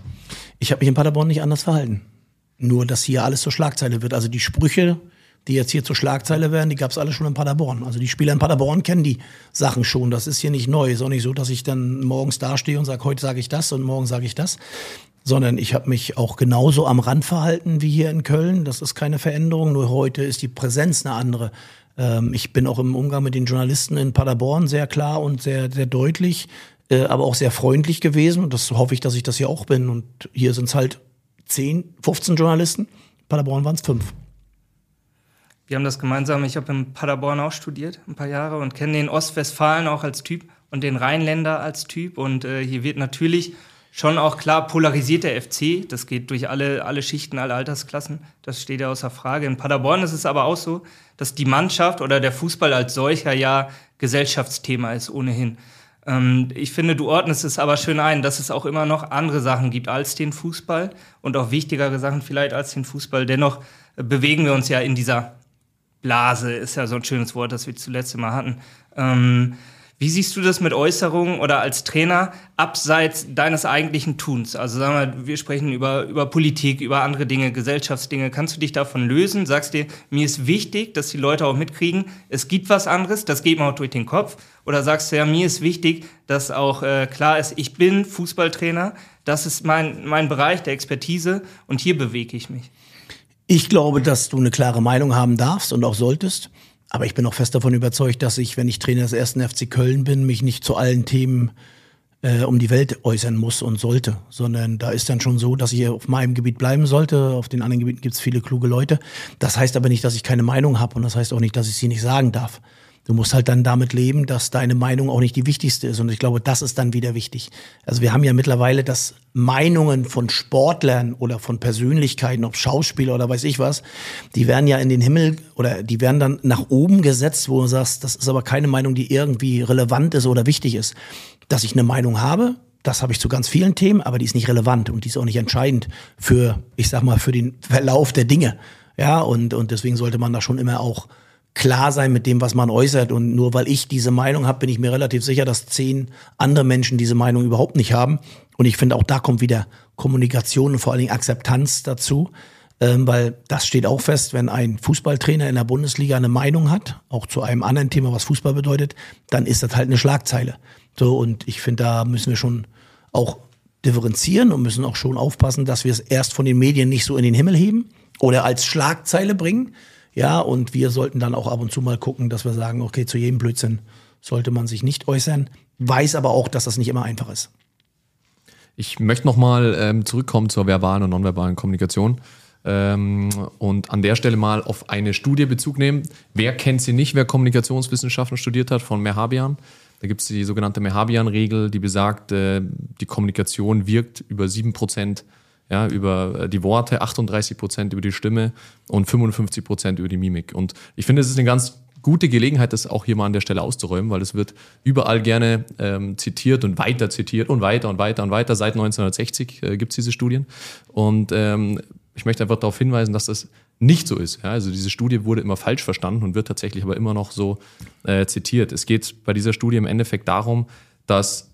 Ich habe mich in Paderborn nicht anders verhalten. Nur, dass hier alles zur Schlagzeile wird. Also die Sprüche, die jetzt hier zur Schlagzeile werden, die gab es alle schon in Paderborn. Also die Spieler in Paderborn kennen die Sachen schon. Das ist hier nicht neu. Ist auch nicht so, dass ich dann morgens dastehe und sage, heute sage ich das und morgen sage ich das. Sondern ich habe mich auch genauso am Rand verhalten wie hier in Köln. Das ist keine Veränderung, nur heute ist die Präsenz eine andere. Ähm, ich bin auch im Umgang mit den Journalisten in Paderborn sehr klar und sehr, sehr deutlich, äh, aber auch sehr freundlich gewesen. Und das hoffe ich, dass ich das hier auch bin. Und hier sind es halt 10, 15 Journalisten. Paderborn waren es fünf. Wir haben das gemeinsam. Ich habe in Paderborn auch studiert, ein paar Jahre, und kenne den Ostwestfalen auch als Typ und den Rheinländer als Typ. Und äh, hier wird natürlich schon auch klar polarisiert der FC. Das geht durch alle, alle Schichten, alle Altersklassen. Das steht ja außer Frage. In Paderborn ist es aber auch so, dass die Mannschaft oder der Fußball als solcher ja Gesellschaftsthema ist ohnehin. Ähm, ich finde, du ordnest es aber schön ein, dass es auch immer noch andere Sachen gibt als den Fußball und auch wichtigere Sachen vielleicht als den Fußball. Dennoch äh, bewegen wir uns ja in dieser Blase, ist ja so ein schönes Wort, das wir zuletzt immer hatten. Ähm, wie siehst du das mit Äußerungen oder als Trainer abseits deines eigentlichen Tuns? Also sagen wir, wir sprechen über, über Politik, über andere Dinge, Gesellschaftsdinge. Kannst du dich davon lösen? Sagst dir, mir ist wichtig, dass die Leute auch mitkriegen, es gibt was anderes, das geht mir auch durch den Kopf. Oder sagst du, ja, mir ist wichtig, dass auch äh, klar ist, ich bin Fußballtrainer, das ist mein, mein Bereich der Expertise und hier bewege ich mich. Ich glaube, dass du eine klare Meinung haben darfst und auch solltest. Aber ich bin auch fest davon überzeugt, dass ich, wenn ich Trainer des ersten FC Köln bin, mich nicht zu allen Themen äh, um die Welt äußern muss und sollte, sondern da ist dann schon so, dass ich auf meinem Gebiet bleiben sollte. Auf den anderen Gebieten gibt es viele kluge Leute. Das heißt aber nicht, dass ich keine Meinung habe und das heißt auch nicht, dass ich sie nicht sagen darf. Du musst halt dann damit leben, dass deine Meinung auch nicht die wichtigste ist. Und ich glaube, das ist dann wieder wichtig. Also wir haben ja mittlerweile, dass Meinungen von Sportlern oder von Persönlichkeiten, ob Schauspieler oder weiß ich was, die werden ja in den Himmel oder die werden dann nach oben gesetzt, wo du sagst, das ist aber keine Meinung, die irgendwie relevant ist oder wichtig ist. Dass ich eine Meinung habe, das habe ich zu ganz vielen Themen, aber die ist nicht relevant und die ist auch nicht entscheidend für, ich sag mal, für den Verlauf der Dinge. Ja, und, und deswegen sollte man da schon immer auch klar sein mit dem, was man äußert. Und nur weil ich diese Meinung habe, bin ich mir relativ sicher, dass zehn andere Menschen diese Meinung überhaupt nicht haben. Und ich finde, auch da kommt wieder Kommunikation und vor allen Dingen Akzeptanz dazu. Ähm, weil das steht auch fest, wenn ein Fußballtrainer in der Bundesliga eine Meinung hat, auch zu einem anderen Thema, was Fußball bedeutet, dann ist das halt eine Schlagzeile. So, und ich finde, da müssen wir schon auch differenzieren und müssen auch schon aufpassen, dass wir es erst von den Medien nicht so in den Himmel heben oder als Schlagzeile bringen, ja, und wir sollten dann auch ab und zu mal gucken, dass wir sagen, okay, zu jedem Blödsinn sollte man sich nicht äußern, weiß aber auch, dass das nicht immer einfach ist. Ich möchte nochmal ähm, zurückkommen zur verbalen und nonverbalen Kommunikation ähm, und an der Stelle mal auf eine Studie Bezug nehmen. Wer kennt sie nicht, wer Kommunikationswissenschaften studiert hat, von Mehabian? Da gibt es die sogenannte Mehabian-Regel, die besagt, äh, die Kommunikation wirkt über sieben Prozent ja, über äh, die Worte, 38 Prozent über die Stimme und 55 Prozent über die Mimik. Und ich finde, es ist eine ganz gute Gelegenheit, das auch hier mal an der Stelle auszuräumen, weil es wird überall gerne ähm, zitiert und weiter zitiert und weiter und weiter und weiter. Seit 1960 äh, gibt es diese Studien. Und ähm, ich möchte einfach darauf hinweisen, dass das nicht so ist. Ja, also diese Studie wurde immer falsch verstanden und wird tatsächlich aber immer noch so äh, zitiert. Es geht bei dieser Studie im Endeffekt darum, dass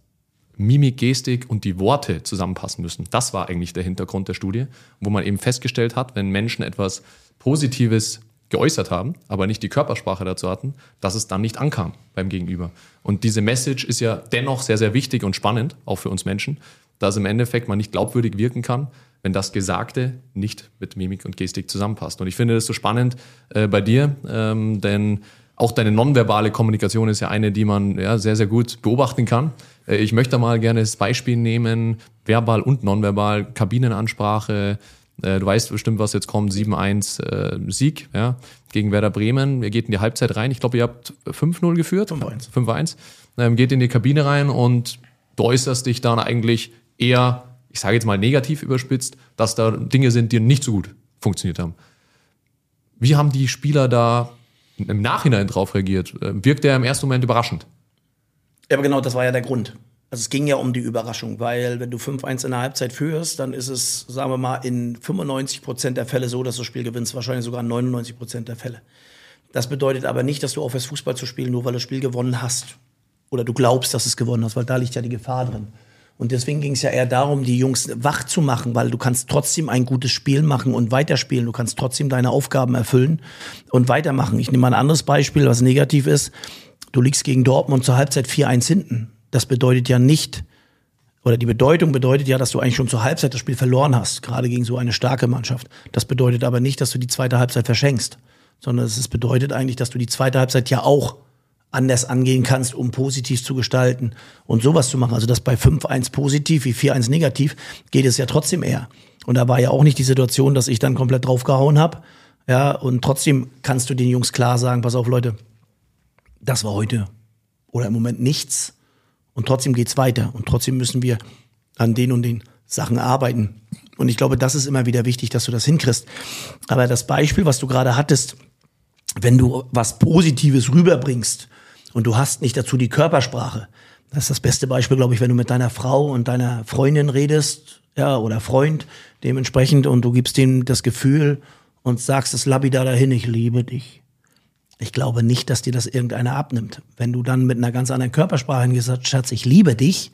Mimik, Gestik und die Worte zusammenpassen müssen. Das war eigentlich der Hintergrund der Studie, wo man eben festgestellt hat, wenn Menschen etwas Positives geäußert haben, aber nicht die Körpersprache dazu hatten, dass es dann nicht ankam beim Gegenüber. Und diese Message ist ja dennoch sehr, sehr wichtig und spannend, auch für uns Menschen, dass im Endeffekt man nicht glaubwürdig wirken kann, wenn das Gesagte nicht mit Mimik und Gestik zusammenpasst. Und ich finde das so spannend äh, bei dir, ähm, denn auch deine nonverbale Kommunikation ist ja eine, die man ja, sehr, sehr gut beobachten kann. Äh, ich möchte mal gerne das Beispiel nehmen, verbal und nonverbal, Kabinenansprache. Äh, du weißt bestimmt, was jetzt kommt, 7-1 äh, Sieg ja, gegen Werder Bremen. Ihr geht in die Halbzeit rein. Ich glaube, ihr habt 5-0 geführt. 5-1. 5-1. Ähm, geht in die Kabine rein und du äußerst dich dann eigentlich eher, ich sage jetzt mal negativ überspitzt, dass da Dinge sind, die nicht so gut funktioniert haben. Wie haben die Spieler da im Nachhinein drauf reagiert? Wirkt der im ersten Moment überraschend? Ja, aber genau, das war ja der Grund. Also es ging ja um die Überraschung, weil wenn du 5-1 in der Halbzeit führst, dann ist es, sagen wir mal, in 95 Prozent der Fälle so, dass du das Spiel gewinnst, wahrscheinlich sogar in 99 Prozent der Fälle. Das bedeutet aber nicht, dass du aufhörst, Fußball zu spielen, nur weil du das Spiel gewonnen hast. Oder du glaubst, dass es gewonnen hast, weil da liegt ja die Gefahr drin. Und deswegen ging es ja eher darum, die Jungs wach zu machen, weil du kannst trotzdem ein gutes Spiel machen und weiterspielen. Du kannst trotzdem deine Aufgaben erfüllen und weitermachen. Ich nehme mal ein anderes Beispiel, was negativ ist. Du liegst gegen Dortmund zur Halbzeit 4-1 hinten. Das bedeutet ja nicht oder die Bedeutung bedeutet ja, dass du eigentlich schon zur Halbzeit das Spiel verloren hast, gerade gegen so eine starke Mannschaft. Das bedeutet aber nicht, dass du die zweite Halbzeit verschenkst, sondern es bedeutet eigentlich, dass du die zweite Halbzeit ja auch anders angehen kannst, um positiv zu gestalten und sowas zu machen. Also das bei 5-1 positiv wie 4-1 negativ geht es ja trotzdem eher. Und da war ja auch nicht die Situation, dass ich dann komplett draufgehauen habe. Ja, und trotzdem kannst du den Jungs klar sagen, pass auf Leute, das war heute oder im Moment nichts. Und trotzdem geht's weiter. Und trotzdem müssen wir an den und den Sachen arbeiten. Und ich glaube, das ist immer wieder wichtig, dass du das hinkriegst. Aber das Beispiel, was du gerade hattest, wenn du was Positives rüberbringst und du hast nicht dazu die Körpersprache, das ist das beste Beispiel, glaube ich, wenn du mit deiner Frau und deiner Freundin redest, ja, oder Freund dementsprechend und du gibst ihm das Gefühl und sagst es lapidar dahin, ich liebe dich. Ich glaube nicht, dass dir das irgendeiner abnimmt. Wenn du dann mit einer ganz anderen Körpersprache gesagt Schatz, ich liebe dich,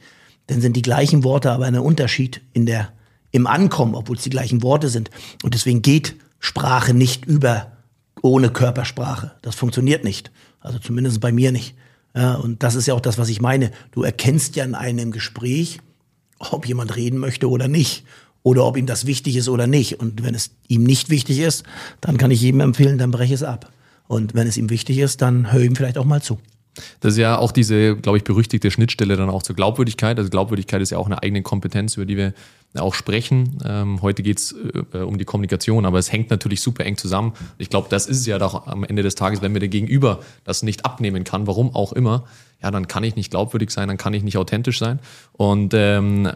dann sind die gleichen Worte aber ein Unterschied in der, im Ankommen, obwohl es die gleichen Worte sind. Und deswegen geht Sprache nicht über ohne Körpersprache. Das funktioniert nicht. Also zumindest bei mir nicht. Ja, und das ist ja auch das, was ich meine. Du erkennst ja in einem Gespräch, ob jemand reden möchte oder nicht. Oder ob ihm das wichtig ist oder nicht. Und wenn es ihm nicht wichtig ist, dann kann ich jedem empfehlen, dann breche es ab. Und wenn es ihm wichtig ist, dann höre ihm vielleicht auch mal zu. Das ist ja auch diese, glaube ich, berüchtigte Schnittstelle dann auch zur Glaubwürdigkeit. Also Glaubwürdigkeit ist ja auch eine eigene Kompetenz, über die wir auch sprechen. Ähm, heute geht es äh, um die Kommunikation, aber es hängt natürlich super eng zusammen. Ich glaube, das ist es ja doch am Ende des Tages, wenn mir der Gegenüber das nicht abnehmen kann, warum auch immer, ja, dann kann ich nicht glaubwürdig sein, dann kann ich nicht authentisch sein. Und ähm,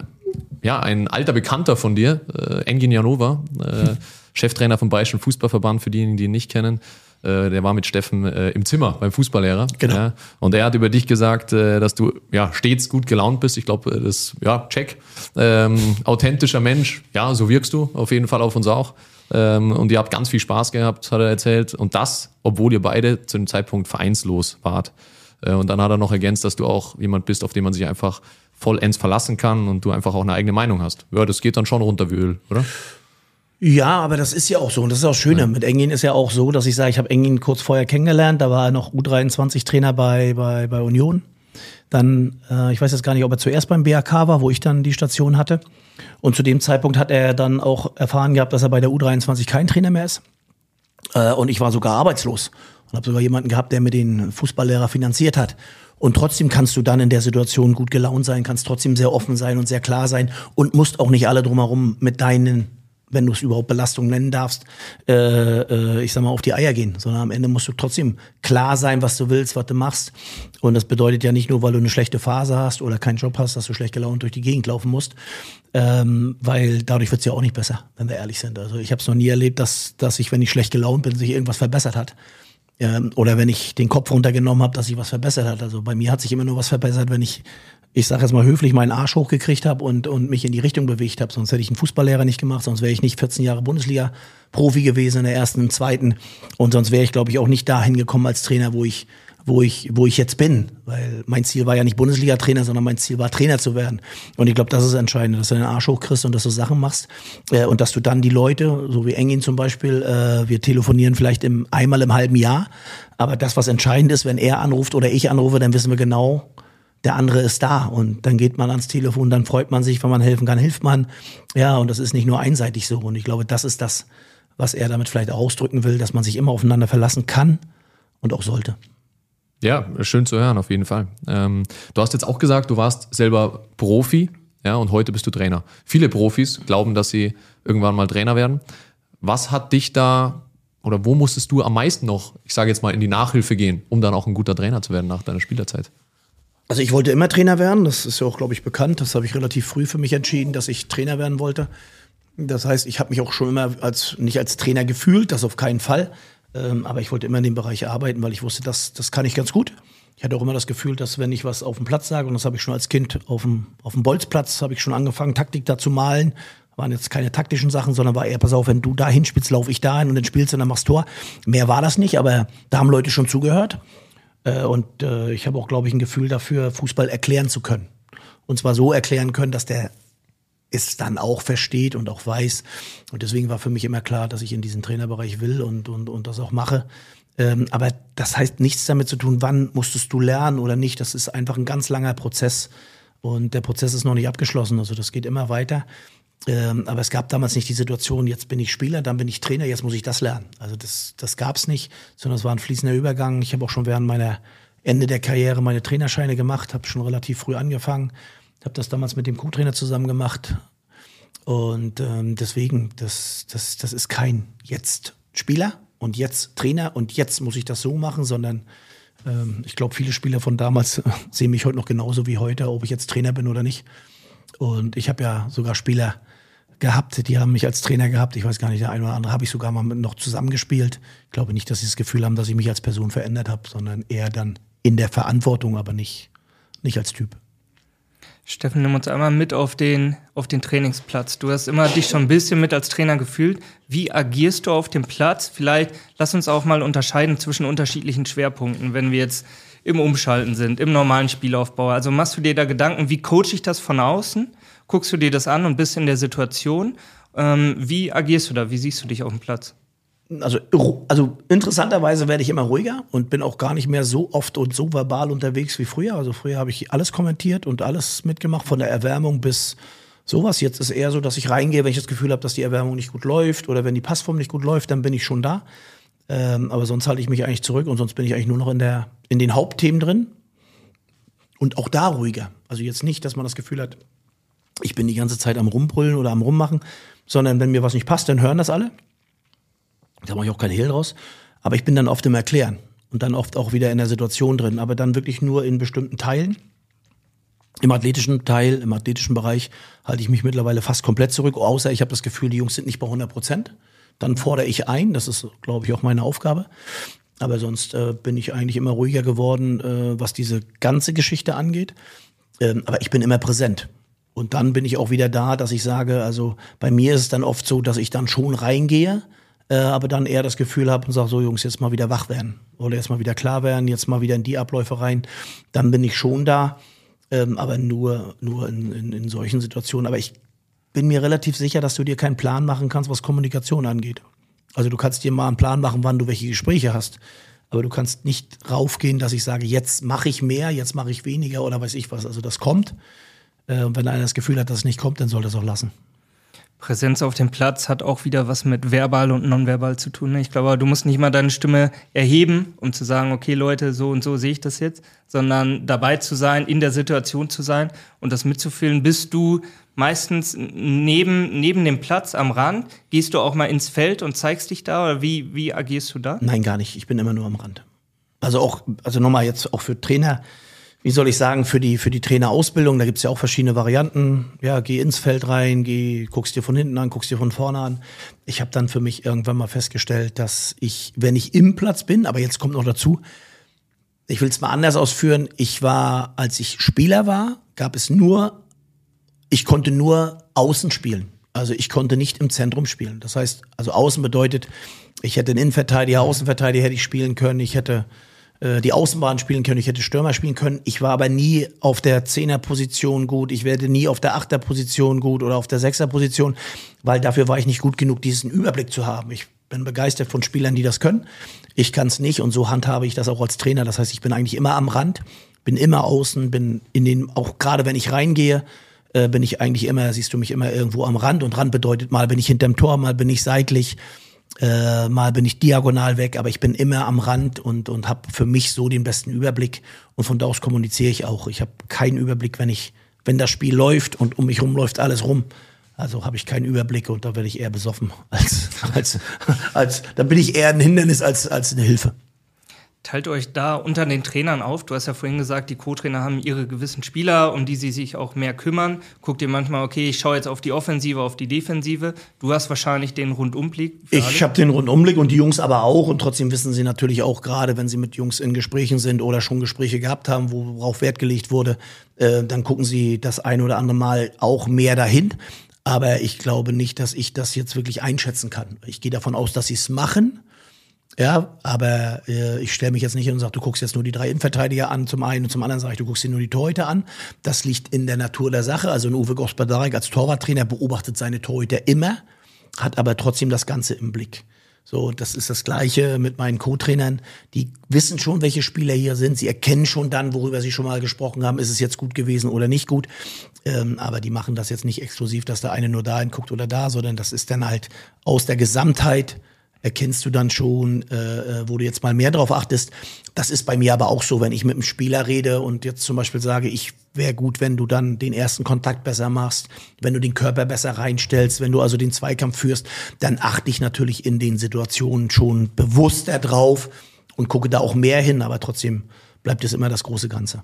ja, ein alter Bekannter von dir, äh, Engin Janova, äh, Cheftrainer vom Bayerischen Fußballverband, für diejenigen, die ihn nicht kennen, äh, der war mit Steffen äh, im Zimmer beim Fußballlehrer. Genau. Ja, und er hat über dich gesagt, äh, dass du ja stets gut gelaunt bist. Ich glaube, äh, das ja check. Ähm, authentischer Mensch, ja, so wirkst du auf jeden Fall auf uns auch. Ähm, und ihr habt ganz viel Spaß gehabt, hat er erzählt. Und das, obwohl ihr beide zu dem Zeitpunkt vereinslos wart. Äh, und dann hat er noch ergänzt, dass du auch jemand bist, auf den man sich einfach vollends verlassen kann und du einfach auch eine eigene Meinung hast. Ja, das geht dann schon runter wie Öl, oder? Ja, aber das ist ja auch so. Und das ist auch Schöne. Ja. Mit Engin ist ja auch so, dass ich sage, ich habe Engin kurz vorher kennengelernt. Da war er noch U23-Trainer bei, bei, bei Union. Dann, äh, ich weiß jetzt gar nicht, ob er zuerst beim BAK war, wo ich dann die Station hatte. Und zu dem Zeitpunkt hat er dann auch erfahren gehabt, dass er bei der U23 kein Trainer mehr ist. Äh, und ich war sogar arbeitslos und habe sogar jemanden gehabt, der mir den Fußballlehrer finanziert hat. Und trotzdem kannst du dann in der Situation gut gelaunt sein, kannst trotzdem sehr offen sein und sehr klar sein und musst auch nicht alle drumherum mit deinen wenn du es überhaupt Belastung nennen darfst, äh, äh, ich sag mal, auf die Eier gehen, sondern am Ende musst du trotzdem klar sein, was du willst, was du machst. Und das bedeutet ja nicht nur, weil du eine schlechte Phase hast oder keinen Job hast, dass du schlecht gelaunt durch die Gegend laufen musst, ähm, weil dadurch wird's ja auch nicht besser, wenn wir ehrlich sind. Also ich habe es noch nie erlebt, dass, dass ich, wenn ich schlecht gelaunt bin, sich irgendwas verbessert hat. Ähm, oder wenn ich den Kopf runtergenommen habe, dass sich was verbessert hat. Also bei mir hat sich immer nur was verbessert, wenn ich ich sage jetzt mal höflich, meinen Arsch hochgekriegt habe und, und mich in die Richtung bewegt habe. Sonst hätte ich einen Fußballlehrer nicht gemacht, sonst wäre ich nicht 14 Jahre Bundesliga-Profi gewesen in der ersten, im zweiten. Und sonst wäre ich, glaube ich, auch nicht dahin gekommen als Trainer, wo ich, wo ich, wo ich jetzt bin. Weil mein Ziel war ja nicht Bundesliga-Trainer, sondern mein Ziel war, Trainer zu werden. Und ich glaube, das ist entscheidend, dass du den Arsch hochkriegst und dass du Sachen machst. Äh, und dass du dann die Leute, so wie Engin zum Beispiel, äh, wir telefonieren vielleicht im, einmal im halben Jahr. Aber das, was entscheidend ist, wenn er anruft oder ich anrufe, dann wissen wir genau, der andere ist da und dann geht man ans Telefon, dann freut man sich, wenn man helfen kann, hilft man. Ja, und das ist nicht nur einseitig so. Und ich glaube, das ist das, was er damit vielleicht ausdrücken will, dass man sich immer aufeinander verlassen kann und auch sollte. Ja, schön zu hören, auf jeden Fall. Ähm, du hast jetzt auch gesagt, du warst selber Profi, ja, und heute bist du Trainer. Viele Profis glauben, dass sie irgendwann mal Trainer werden. Was hat dich da oder wo musstest du am meisten noch, ich sage jetzt mal, in die Nachhilfe gehen, um dann auch ein guter Trainer zu werden nach deiner Spielerzeit? Also ich wollte immer Trainer werden, das ist ja auch, glaube ich, bekannt. Das habe ich relativ früh für mich entschieden, dass ich Trainer werden wollte. Das heißt, ich habe mich auch schon immer als nicht als Trainer gefühlt, das auf keinen Fall. Ähm, aber ich wollte immer in dem Bereich arbeiten, weil ich wusste, das, das kann ich ganz gut. Ich hatte auch immer das Gefühl, dass wenn ich was auf dem Platz sage, und das habe ich schon als Kind auf dem, auf dem Bolzplatz, habe ich schon angefangen, Taktik da zu malen. Waren jetzt keine taktischen Sachen, sondern war eher, pass auf, wenn du da hinspielst, laufe ich da hin und dann spielst du und dann machst Tor. Mehr war das nicht, aber da haben Leute schon zugehört. Äh, und äh, ich habe auch, glaube ich, ein Gefühl dafür, Fußball erklären zu können. Und zwar so erklären können, dass der es dann auch versteht und auch weiß. Und deswegen war für mich immer klar, dass ich in diesen Trainerbereich will und, und, und das auch mache. Ähm, aber das heißt nichts damit zu tun, wann musstest du lernen oder nicht. Das ist einfach ein ganz langer Prozess. Und der Prozess ist noch nicht abgeschlossen, also das geht immer weiter. Ähm, aber es gab damals nicht die Situation, jetzt bin ich Spieler, dann bin ich Trainer, jetzt muss ich das lernen. Also das, das gab es nicht, sondern es war ein fließender Übergang. Ich habe auch schon während meiner Ende der Karriere meine Trainerscheine gemacht, habe schon relativ früh angefangen, habe das damals mit dem Co-Trainer zusammen gemacht. Und ähm, deswegen, das, das, das ist kein jetzt Spieler und jetzt Trainer und jetzt muss ich das so machen, sondern ähm, ich glaube, viele Spieler von damals sehen mich heute noch genauso wie heute, ob ich jetzt Trainer bin oder nicht. Und ich habe ja sogar Spieler gehabt, die haben mich als Trainer gehabt. Ich weiß gar nicht, der eine oder andere habe ich sogar mal noch zusammengespielt. Ich glaube nicht, dass sie das Gefühl haben, dass ich mich als Person verändert habe, sondern eher dann in der Verantwortung, aber nicht, nicht als Typ. Steffen, nimm uns einmal mit auf den, auf den Trainingsplatz. Du hast immer dich schon ein bisschen mit als Trainer gefühlt. Wie agierst du auf dem Platz? Vielleicht lass uns auch mal unterscheiden zwischen unterschiedlichen Schwerpunkten, wenn wir jetzt im Umschalten sind, im normalen Spielaufbau. Also machst du dir da Gedanken, wie coache ich das von außen? Guckst du dir das an und bist in der Situation? Ähm, wie agierst du da? Wie siehst du dich auf dem Platz? Also, also interessanterweise werde ich immer ruhiger und bin auch gar nicht mehr so oft und so verbal unterwegs wie früher. Also früher habe ich alles kommentiert und alles mitgemacht, von der Erwärmung bis sowas. Jetzt ist eher so, dass ich reingehe, wenn ich das Gefühl habe, dass die Erwärmung nicht gut läuft oder wenn die Passform nicht gut läuft, dann bin ich schon da. Ähm, aber sonst halte ich mich eigentlich zurück und sonst bin ich eigentlich nur noch in, der, in den Hauptthemen drin. Und auch da ruhiger. Also jetzt nicht, dass man das Gefühl hat, ich bin die ganze Zeit am Rumbrüllen oder am Rummachen, sondern wenn mir was nicht passt, dann hören das alle. Da mache ich auch keinen Hehl draus. Aber ich bin dann oft im Erklären und dann oft auch wieder in der Situation drin, aber dann wirklich nur in bestimmten Teilen. Im athletischen Teil, im athletischen Bereich halte ich mich mittlerweile fast komplett zurück, außer ich habe das Gefühl, die Jungs sind nicht bei 100 Prozent. Dann fordere ich ein, das ist, glaube ich, auch meine Aufgabe. Aber sonst äh, bin ich eigentlich immer ruhiger geworden, äh, was diese ganze Geschichte angeht. Ähm, aber ich bin immer präsent. Und dann bin ich auch wieder da, dass ich sage, also bei mir ist es dann oft so, dass ich dann schon reingehe, äh, aber dann eher das Gefühl habe und sage, so Jungs, jetzt mal wieder wach werden oder jetzt mal wieder klar werden, jetzt mal wieder in die Abläufe rein, dann bin ich schon da, ähm, aber nur, nur in, in, in solchen Situationen. Aber ich bin mir relativ sicher, dass du dir keinen Plan machen kannst, was Kommunikation angeht. Also du kannst dir mal einen Plan machen, wann du welche Gespräche hast. Aber du kannst nicht raufgehen, dass ich sage, jetzt mache ich mehr, jetzt mache ich weniger oder weiß ich was. Also das kommt. Äh, wenn einer das Gefühl hat, dass es nicht kommt, dann soll das auch lassen. Präsenz auf dem Platz hat auch wieder was mit verbal und nonverbal zu tun. Ne? Ich glaube, du musst nicht mal deine Stimme erheben, um zu sagen, okay Leute, so und so sehe ich das jetzt, sondern dabei zu sein, in der Situation zu sein und das mitzufühlen. Bist du meistens neben, neben dem Platz am Rand? Gehst du auch mal ins Feld und zeigst dich da oder wie, wie agierst du da? Nein, gar nicht. Ich bin immer nur am Rand. Also auch, also nochmal jetzt auch für Trainer, wie soll ich sagen, für die, für die Trainerausbildung, da gibt's ja auch verschiedene Varianten. Ja, geh ins Feld rein, geh, guckst dir von hinten an, guckst dir von vorne an. Ich habe dann für mich irgendwann mal festgestellt, dass ich, wenn ich im Platz bin, aber jetzt kommt noch dazu, ich will es mal anders ausführen, ich war, als ich Spieler war, gab es nur, ich konnte nur außen spielen. Also ich konnte nicht im Zentrum spielen. Das heißt, also außen bedeutet, ich hätte einen Innenverteidiger, Außenverteidiger hätte ich spielen können, ich hätte äh, die Außenbahn spielen können, ich hätte Stürmer spielen können. Ich war aber nie auf der Zehnerposition gut, ich werde nie auf der Achterposition gut oder auf der Sechserposition, weil dafür war ich nicht gut genug, diesen Überblick zu haben. Ich bin begeistert von Spielern, die das können. Ich kann es nicht und so handhabe ich das auch als Trainer. Das heißt, ich bin eigentlich immer am Rand, bin immer außen, bin in den, auch gerade wenn ich reingehe, äh, bin ich eigentlich immer, siehst du mich immer irgendwo am Rand und Rand bedeutet mal bin ich hinterm Tor, mal bin ich seitlich. Äh, mal bin ich diagonal weg, aber ich bin immer am Rand und, und habe für mich so den besten Überblick. Und von da aus kommuniziere ich auch. Ich habe keinen Überblick, wenn ich, wenn das Spiel läuft und um mich rum läuft alles rum. Also habe ich keinen Überblick und da werde ich eher besoffen als, als, als, da bin ich eher ein Hindernis als, als eine Hilfe. Teilt euch da unter den Trainern auf. Du hast ja vorhin gesagt, die Co-Trainer haben ihre gewissen Spieler, um die sie sich auch mehr kümmern. Guckt ihr manchmal, okay, ich schaue jetzt auf die Offensive, auf die Defensive. Du hast wahrscheinlich den Rundumblick. Ich habe den Rundumblick und die Jungs aber auch. Und trotzdem wissen sie natürlich auch gerade, wenn sie mit Jungs in Gesprächen sind oder schon Gespräche gehabt haben, worauf Wert gelegt wurde, äh, dann gucken sie das ein oder andere Mal auch mehr dahin. Aber ich glaube nicht, dass ich das jetzt wirklich einschätzen kann. Ich gehe davon aus, dass sie es machen ja, aber äh, ich stelle mich jetzt nicht hin und sage, du guckst jetzt nur die drei Innenverteidiger an zum einen und zum anderen sage ich, du guckst dir nur die Torhüter an. Das liegt in der Natur der Sache. Also ein Uwe Gospodarek als Torwarttrainer beobachtet seine Torhüter immer, hat aber trotzdem das Ganze im Blick. So, das ist das Gleiche mit meinen Co-Trainern. Die wissen schon, welche Spieler hier sind. Sie erkennen schon dann, worüber sie schon mal gesprochen haben, ist es jetzt gut gewesen oder nicht gut. Ähm, aber die machen das jetzt nicht exklusiv, dass der eine nur da hinguckt oder da, sondern das ist dann halt aus der Gesamtheit erkennst du dann schon, äh, äh, wo du jetzt mal mehr drauf achtest. Das ist bei mir aber auch so, wenn ich mit einem Spieler rede und jetzt zum Beispiel sage, ich wäre gut, wenn du dann den ersten Kontakt besser machst, wenn du den Körper besser reinstellst, wenn du also den Zweikampf führst, dann achte ich natürlich in den Situationen schon bewusster drauf und gucke da auch mehr hin, aber trotzdem bleibt es immer das große Ganze.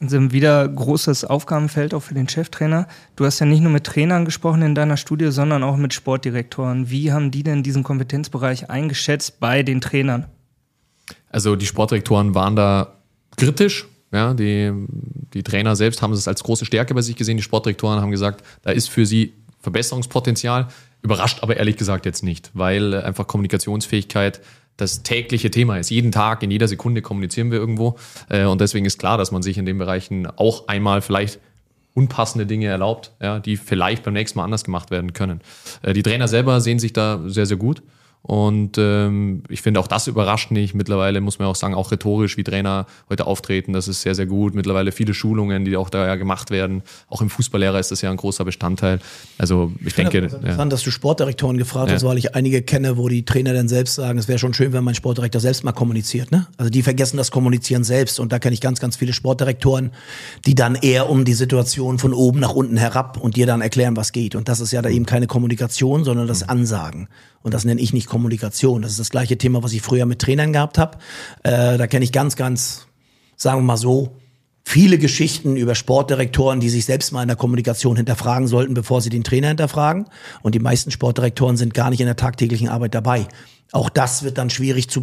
Also wieder großes Aufgabenfeld auch für den Cheftrainer. Du hast ja nicht nur mit Trainern gesprochen in deiner Studie, sondern auch mit Sportdirektoren. Wie haben die denn diesen Kompetenzbereich eingeschätzt bei den Trainern? Also die Sportdirektoren waren da kritisch. Ja, die, die Trainer selbst haben es als große Stärke bei sich gesehen. Die Sportdirektoren haben gesagt, da ist für sie Verbesserungspotenzial. Überrascht aber ehrlich gesagt jetzt nicht, weil einfach Kommunikationsfähigkeit das tägliche Thema ist. Jeden Tag, in jeder Sekunde kommunizieren wir irgendwo. Äh, und deswegen ist klar, dass man sich in den Bereichen auch einmal vielleicht unpassende Dinge erlaubt, ja, die vielleicht beim nächsten Mal anders gemacht werden können. Äh, die Trainer selber sehen sich da sehr, sehr gut. Und ähm, ich finde auch das überrascht nicht. Mittlerweile muss man auch sagen, auch rhetorisch, wie Trainer heute auftreten, das ist sehr, sehr gut. Mittlerweile viele Schulungen, die auch da ja gemacht werden. Auch im Fußballlehrer ist das ja ein großer Bestandteil. Also ich, ich denke. Das interessant, ja. dass du Sportdirektoren gefragt ja. hast, weil ich einige kenne, wo die Trainer dann selbst sagen, es wäre schon schön, wenn mein Sportdirektor selbst mal kommuniziert. Ne? Also die vergessen das Kommunizieren selbst. Und da kenne ich ganz, ganz viele Sportdirektoren, die dann eher um die Situation von oben nach unten herab und dir dann erklären, was geht. Und das ist ja da eben keine Kommunikation, sondern das Ansagen. Und das nenne ich nicht Kommunikation. Das ist das gleiche Thema, was ich früher mit Trainern gehabt habe. Äh, da kenne ich ganz, ganz, sagen wir mal so, viele Geschichten über Sportdirektoren, die sich selbst mal in der Kommunikation hinterfragen sollten, bevor sie den Trainer hinterfragen. Und die meisten Sportdirektoren sind gar nicht in der tagtäglichen Arbeit dabei. Auch das wird dann schwierig zu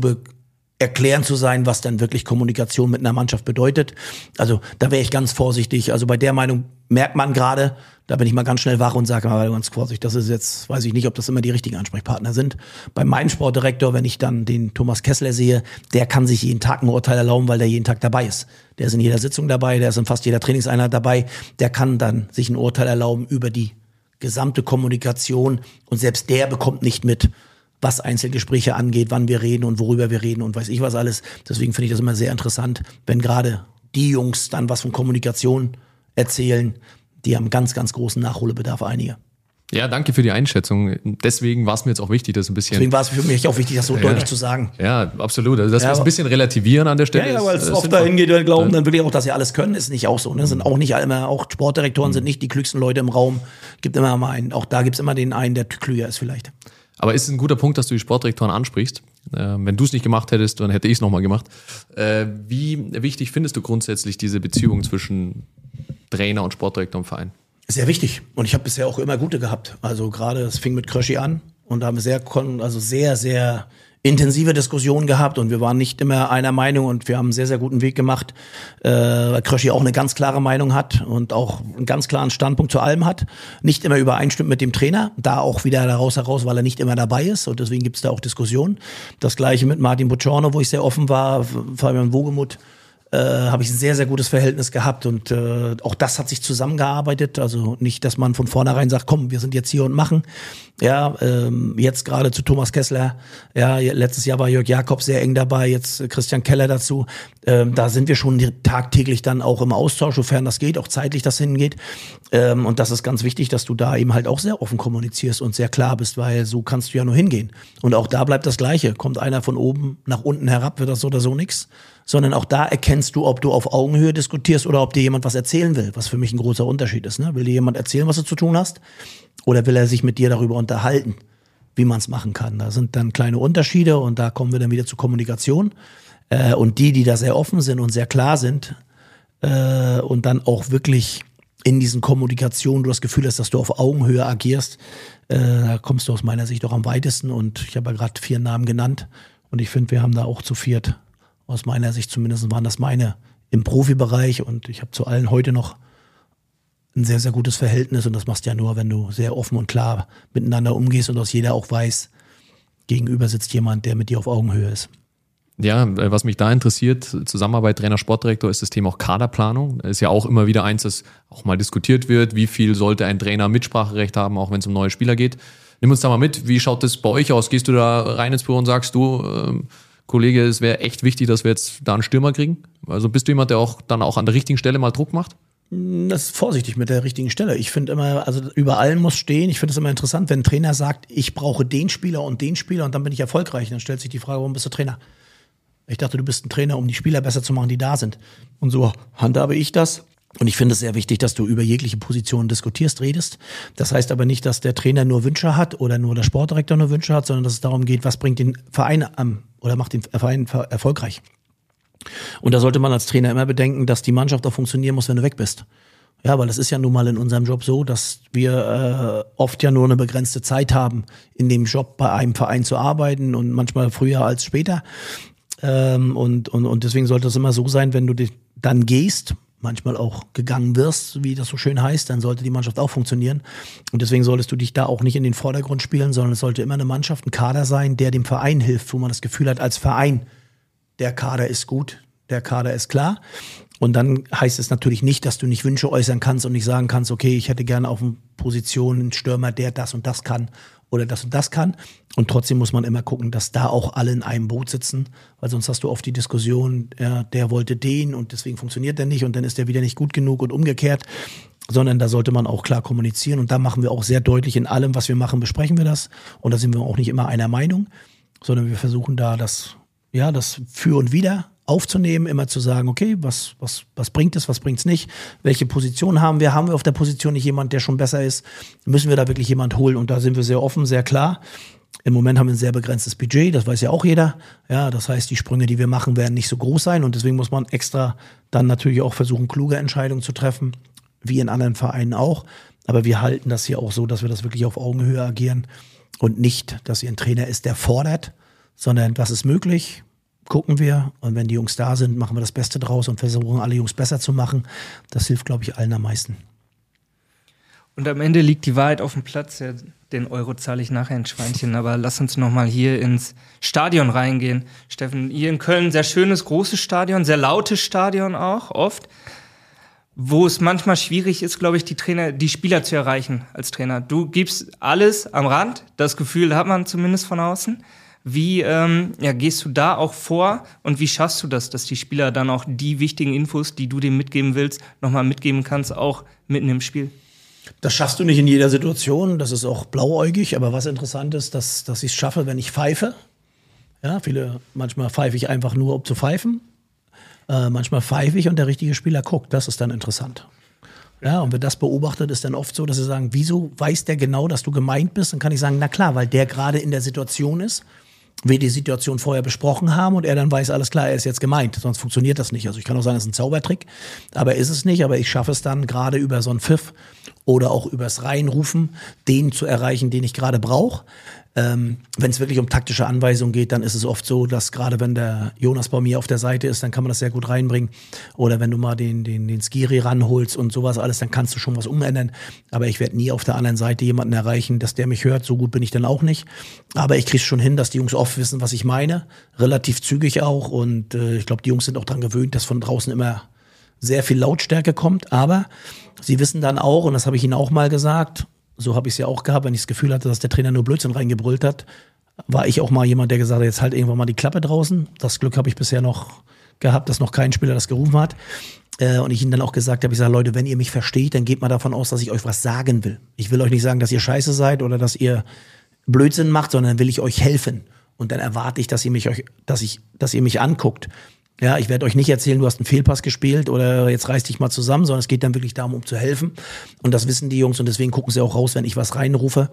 erklären zu sein, was dann wirklich Kommunikation mit einer Mannschaft bedeutet. Also da wäre ich ganz vorsichtig. Also bei der Meinung merkt man gerade, da bin ich mal ganz schnell wach und sage mal ganz vorsichtig, das ist jetzt, weiß ich nicht, ob das immer die richtigen Ansprechpartner sind. Bei meinem Sportdirektor, wenn ich dann den Thomas Kessler sehe, der kann sich jeden Tag ein Urteil erlauben, weil der jeden Tag dabei ist. Der ist in jeder Sitzung dabei, der ist in fast jeder Trainingseinheit dabei. Der kann dann sich ein Urteil erlauben über die gesamte Kommunikation und selbst der bekommt nicht mit, was Einzelgespräche angeht, wann wir reden und worüber wir reden und weiß ich was alles. Deswegen finde ich das immer sehr interessant, wenn gerade die Jungs dann was von Kommunikation erzählen, die haben ganz, ganz großen Nachholbedarf, einige. Ja, danke für die Einschätzung. Deswegen war es mir jetzt auch wichtig, das ein bisschen. Deswegen war es für mich auch wichtig, das so ja, deutlich zu sagen. Ja, absolut. Also, dass ja, wir es ein bisschen relativieren an der Stelle. Ja, ja weil es oft dahin geht, wir glauben dann wirklich auch, dass sie alles können, ist nicht auch so. Ne? Sind auch nicht immer, auch Sportdirektoren mhm. sind nicht die klügsten Leute im Raum. Gibt immer mal einen, auch da gibt es immer den einen, der klüger ist vielleicht. Aber ist es ein guter Punkt, dass du die Sportdirektoren ansprichst? Äh, wenn du es nicht gemacht hättest, dann hätte ich es nochmal gemacht. Äh, wie wichtig findest du grundsätzlich diese Beziehung zwischen Trainer und Sportdirektor im Verein? Sehr wichtig. Und ich habe bisher auch immer gute gehabt. Also gerade, es fing mit Kröschi an und da haben wir sehr, also sehr, sehr intensive Diskussionen gehabt und wir waren nicht immer einer Meinung und wir haben einen sehr, sehr guten Weg gemacht, äh, weil Kröschi auch eine ganz klare Meinung hat und auch einen ganz klaren Standpunkt zu allem hat. Nicht immer übereinstimmt mit dem Trainer, da auch wieder daraus heraus, weil er nicht immer dabei ist und deswegen gibt es da auch Diskussionen. Das gleiche mit Martin Bucciorno, wo ich sehr offen war, Fabian Wogemuth äh, habe ich ein sehr, sehr gutes Verhältnis gehabt und äh, auch das hat sich zusammengearbeitet. Also nicht, dass man von vornherein sagt, komm, wir sind jetzt hier und machen. Ja, ähm, jetzt gerade zu Thomas Kessler. Ja, letztes Jahr war Jörg Jakob sehr eng dabei, jetzt Christian Keller dazu. Ähm, da sind wir schon tagtäglich dann auch im Austausch, sofern das geht, auch zeitlich das hingeht. Ähm, und das ist ganz wichtig, dass du da eben halt auch sehr offen kommunizierst und sehr klar bist, weil so kannst du ja nur hingehen. Und auch da bleibt das Gleiche. Kommt einer von oben nach unten herab, wird das so oder so nichts sondern auch da erkennst du, ob du auf Augenhöhe diskutierst oder ob dir jemand was erzählen will, was für mich ein großer Unterschied ist. Ne? Will dir jemand erzählen, was du zu tun hast? Oder will er sich mit dir darüber unterhalten, wie man es machen kann? Da sind dann kleine Unterschiede und da kommen wir dann wieder zur Kommunikation. Äh, und die, die da sehr offen sind und sehr klar sind äh, und dann auch wirklich in diesen Kommunikationen du das Gefühl hast, dass du auf Augenhöhe agierst, äh, da kommst du aus meiner Sicht auch am weitesten. Und ich habe ja gerade vier Namen genannt. Und ich finde, wir haben da auch zu viert aus meiner Sicht zumindest waren das meine im Profibereich und ich habe zu allen heute noch ein sehr, sehr gutes Verhältnis und das machst du ja nur, wenn du sehr offen und klar miteinander umgehst und aus jeder auch weiß, gegenüber sitzt jemand, der mit dir auf Augenhöhe ist. Ja, äh, was mich da interessiert, Zusammenarbeit Trainer, Sportdirektor, ist das Thema auch Kaderplanung. Ist ja auch immer wieder eins, das auch mal diskutiert wird. Wie viel sollte ein Trainer Mitspracherecht haben, auch wenn es um neue Spieler geht? Nimm uns da mal mit, wie schaut das bei euch aus? Gehst du da rein ins Büro und sagst du, ähm, Kollege, es wäre echt wichtig, dass wir jetzt da einen Stürmer kriegen? Also bist du jemand, der auch dann auch an der richtigen Stelle mal Druck macht? Das ist vorsichtig mit der richtigen Stelle. Ich finde immer, also über allem muss stehen. Ich finde es immer interessant, wenn ein Trainer sagt, ich brauche den Spieler und den Spieler und dann bin ich erfolgreich. Dann stellt sich die Frage, warum bist du Trainer? Ich dachte, du bist ein Trainer, um die Spieler besser zu machen, die da sind. Und so handhabe ich das. Und ich finde es sehr wichtig, dass du über jegliche Positionen diskutierst, redest. Das heißt aber nicht, dass der Trainer nur Wünsche hat oder nur der Sportdirektor nur Wünsche hat, sondern dass es darum geht, was bringt den Verein am oder macht den Verein erfolgreich. Und da sollte man als Trainer immer bedenken, dass die Mannschaft auch funktionieren muss, wenn du weg bist. Ja, weil das ist ja nun mal in unserem Job so, dass wir äh, oft ja nur eine begrenzte Zeit haben, in dem Job bei einem Verein zu arbeiten und manchmal früher als später. Ähm, und, und, und deswegen sollte es immer so sein, wenn du dann gehst, manchmal auch gegangen wirst, wie das so schön heißt, dann sollte die Mannschaft auch funktionieren. Und deswegen solltest du dich da auch nicht in den Vordergrund spielen, sondern es sollte immer eine Mannschaft, ein Kader sein, der dem Verein hilft, wo man das Gefühl hat, als Verein, der Kader ist gut, der Kader ist klar. Und dann heißt es natürlich nicht, dass du nicht Wünsche äußern kannst und nicht sagen kannst, okay, ich hätte gerne auf eine Position einen Stürmer, der das und das kann oder das und das kann. Und trotzdem muss man immer gucken, dass da auch alle in einem Boot sitzen, weil sonst hast du oft die Diskussion, ja, der wollte den und deswegen funktioniert der nicht und dann ist der wieder nicht gut genug und umgekehrt, sondern da sollte man auch klar kommunizieren und da machen wir auch sehr deutlich in allem, was wir machen, besprechen wir das und da sind wir auch nicht immer einer Meinung, sondern wir versuchen da das, ja, das für und wieder aufzunehmen, immer zu sagen, okay, was, was, was bringt es, was bringt es nicht, welche Position haben wir, haben wir auf der Position nicht jemand, der schon besser ist, müssen wir da wirklich jemand holen und da sind wir sehr offen, sehr klar. Im Moment haben wir ein sehr begrenztes Budget, das weiß ja auch jeder. Ja, das heißt, die Sprünge, die wir machen, werden nicht so groß sein und deswegen muss man extra dann natürlich auch versuchen, kluge Entscheidungen zu treffen, wie in anderen Vereinen auch. Aber wir halten das hier auch so, dass wir das wirklich auf Augenhöhe agieren und nicht, dass ihr ein Trainer ist, der fordert, sondern was ist möglich, gucken wir und wenn die Jungs da sind, machen wir das Beste draus und versuchen alle Jungs besser zu machen. Das hilft, glaube ich, allen am meisten. Und am Ende liegt die Wahrheit auf dem Platz. Ja, den Euro zahle ich nachher ein Schweinchen, aber lass uns nochmal hier ins Stadion reingehen. Steffen, hier in Köln, sehr schönes, großes Stadion, sehr lautes Stadion auch, oft. Wo es manchmal schwierig ist, glaube ich, die Trainer, die Spieler zu erreichen als Trainer. Du gibst alles am Rand, das Gefühl hat man zumindest von außen. Wie ähm, ja, gehst du da auch vor und wie schaffst du das, dass die Spieler dann auch die wichtigen Infos, die du dem mitgeben willst, nochmal mitgeben kannst, auch mitten im Spiel? Das schaffst du nicht in jeder Situation. Das ist auch blauäugig. Aber was interessant ist, dass, dass ich es schaffe, wenn ich pfeife. Ja, viele, manchmal pfeife ich einfach nur, um zu pfeifen. Äh, manchmal pfeife ich und der richtige Spieler guckt. Das ist dann interessant. Ja, und wer das beobachtet, ist dann oft so, dass sie sagen, wieso weiß der genau, dass du gemeint bist? Dann kann ich sagen, na klar, weil der gerade in der Situation ist wir die Situation vorher besprochen haben und er dann weiß, alles klar, er ist jetzt gemeint. Sonst funktioniert das nicht. Also ich kann auch sagen, es ist ein Zaubertrick, aber ist es nicht. Aber ich schaffe es dann gerade über so einen Pfiff oder auch übers Reinrufen, den zu erreichen, den ich gerade brauche. Ähm, wenn es wirklich um taktische Anweisungen geht, dann ist es oft so, dass gerade wenn der Jonas bei mir auf der Seite ist, dann kann man das sehr gut reinbringen. Oder wenn du mal den, den, den Skiri ranholst und sowas alles, dann kannst du schon was umändern. Aber ich werde nie auf der anderen Seite jemanden erreichen, dass der mich hört. So gut bin ich dann auch nicht. Aber ich kriege schon hin, dass die Jungs oft wissen, was ich meine. Relativ zügig auch. Und äh, ich glaube, die Jungs sind auch daran gewöhnt, dass von draußen immer sehr viel Lautstärke kommt. Aber sie wissen dann auch, und das habe ich ihnen auch mal gesagt, so habe ich es ja auch gehabt, wenn ich das Gefühl hatte, dass der Trainer nur Blödsinn reingebrüllt hat, war ich auch mal jemand, der gesagt hat, jetzt halt irgendwann mal die Klappe draußen. Das Glück habe ich bisher noch gehabt, dass noch kein Spieler das gerufen hat. Äh, und ich ihnen dann auch gesagt habe, ich sage, Leute, wenn ihr mich versteht, dann geht mal davon aus, dass ich euch was sagen will. Ich will euch nicht sagen, dass ihr scheiße seid oder dass ihr Blödsinn macht, sondern will ich euch helfen. Und dann erwarte ich, dass ihr mich euch, dass ich, dass ihr mich anguckt. Ja, ich werde euch nicht erzählen, du hast einen Fehlpass gespielt oder jetzt reiß dich mal zusammen, sondern es geht dann wirklich darum, um zu helfen. Und das wissen die Jungs und deswegen gucken sie auch raus, wenn ich was reinrufe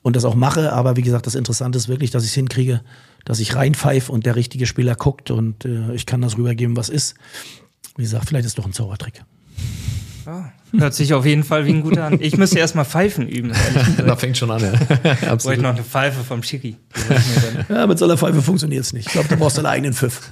und das auch mache. Aber wie gesagt, das Interessante ist wirklich, dass ich es hinkriege, dass ich reinpfeife und der richtige Spieler guckt und äh, ich kann das rübergeben, was ist. Wie gesagt, vielleicht ist es doch ein Zaubertrick. Ja, hört sich auf jeden Fall wie ein guter an. Ich müsste erst mal Pfeifen üben. da fängt schon an, ja. Absolut. Brauche ich noch eine Pfeife vom Schiri. Ja, mit so einer Pfeife funktioniert es nicht. Ich glaube, du brauchst deinen eigenen Pfiff.